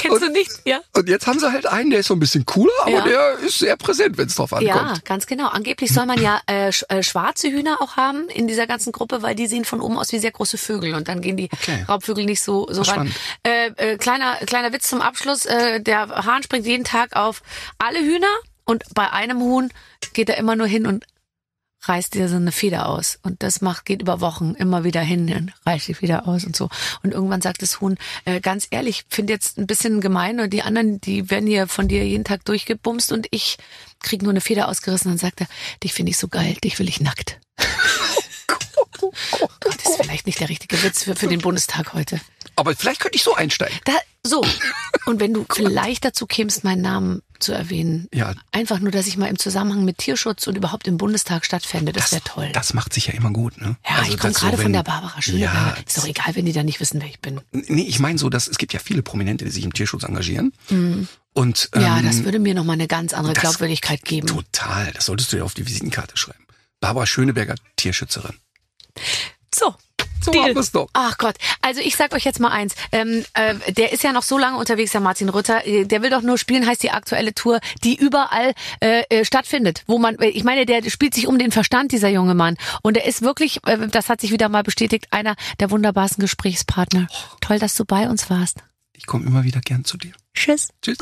Kennst
und,
du nicht? Ja.
Und jetzt haben sie halt einen, der ist so ein bisschen cooler, aber
Ja.
der ist sehr präsent, wenn es drauf ankommt.
Ja, ganz genau. Angeblich soll man ja äh, sch äh, schwarze Hühner auch haben in dieser ganzen Gruppe, weil die sehen von oben aus wie sehr große Vögel und dann gehen die
Okay.
Raubvögel nicht so so ran. Äh, äh, kleiner kleiner Witz zum Abschluss: äh, Der Hahn springt jeden Tag auf alle Hühner und bei einem Huhn geht er immer nur hin und reißt dir so eine Feder aus. Und das macht geht über Wochen immer wieder hin und reißt die Feder aus und so. Und irgendwann sagt das Huhn äh, ganz ehrlich finde jetzt ein bisschen gemein und die anderen die werden hier von dir jeden Tag durchgebumst und ich krieg nur eine Feder ausgerissen. Und sagt er dich finde ich so geil dich will ich nackt. (laughs) Das ist vielleicht nicht der richtige Witz für, für den Bundestag heute.
Aber vielleicht könnte ich so einsteigen.
da, so. Und wenn du vielleicht dazu kämst meinen Namen zu erwähnen
Ja.
einfach nur dass ich mal im Zusammenhang mit Tierschutz und überhaupt im Bundestag stattfände das wäre toll
Das macht sich ja immer gut, ne?
Ja,
Also
ich komme
das so,
gerade von der Barbara Schöneberger.
Ja,
ist doch egal, wenn die da nicht wissen, wer ich bin.
Nee, ich meine so, dass es gibt ja viele Prominente, die sich im Tierschutz engagieren. Und ähm,
Mhm. ja, das würde mir nochmal eine ganz andere
das-
Glaubwürdigkeit geben.
total. Das solltest du ja auf die Visitenkarte schreiben. Barbara Schöneberger, Tierschützerin.
So.
So
Deal.
haben wir's doch.
Ach Gott, also ich sag euch jetzt mal eins. Ähm, äh, der ist ja noch so lange unterwegs, der Martin Rütter. Äh, Der will doch nur spielen, heißt die aktuelle Tour, die überall äh, äh, stattfindet. Wo man, äh, ich meine, der spielt sich um den Verstand, dieser junge Mann. Und er ist wirklich, äh, das hat sich wieder mal bestätigt, einer der wunderbarsten Gesprächspartner. Toll, dass du bei uns warst.
Ich komme immer wieder gern zu dir.
Tschüss.
Tschüss.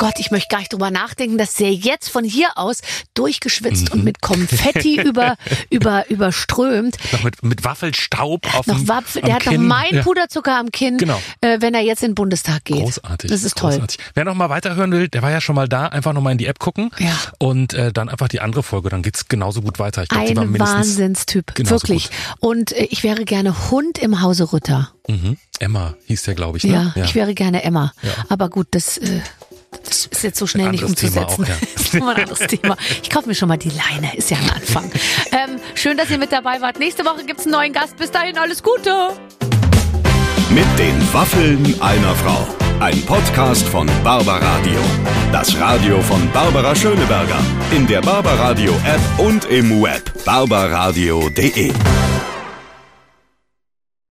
Gott, ich möchte gar nicht drüber nachdenken, dass der jetzt von hier aus durchgeschwitzt und mit Konfetti (laughs) über, über, überströmt.
Noch mit, mit Waffelstaub auf
Noch
dem
der hat noch
Kinn.
meinen
Ja.
Puderzucker am Kinn,
Genau.
äh, wenn er jetzt in den Bundestag geht.
Großartig.
Das ist toll.
großartig. Wer noch mal weiterhören will, der war ja schon mal da. Einfach noch mal in die App gucken.
Ja.
Und äh, dann einfach die andere Folge. Dann geht's genauso gut weiter. Ich glaub,
Ein. Wahnsinnstyp, wirklich. Und äh, ich wäre gerne Hund im Hause Rütter.
Mhm. Emma hieß der, glaube ich. Ne?
Ja, ich wäre gerne Emma.
Ja.
Aber gut, das, äh, das ist jetzt so schnell nicht umzusetzen.
auch, ja.
Das (laughs) ist nochmal ein anderes Thema. Ich kaufe mir schon mal die Leine, ist ja ein Anfang. ähm, schön, dass ihr mit dabei wart. Nächste Woche gibt's einen neuen Gast. Bis dahin, alles Gute.
Mit den Waffeln einer Frau. Ein Podcast von Barbaradio. Das Radio von Barbara Schöneberger. In der Barbaradio App und im Web. barbaradio.de.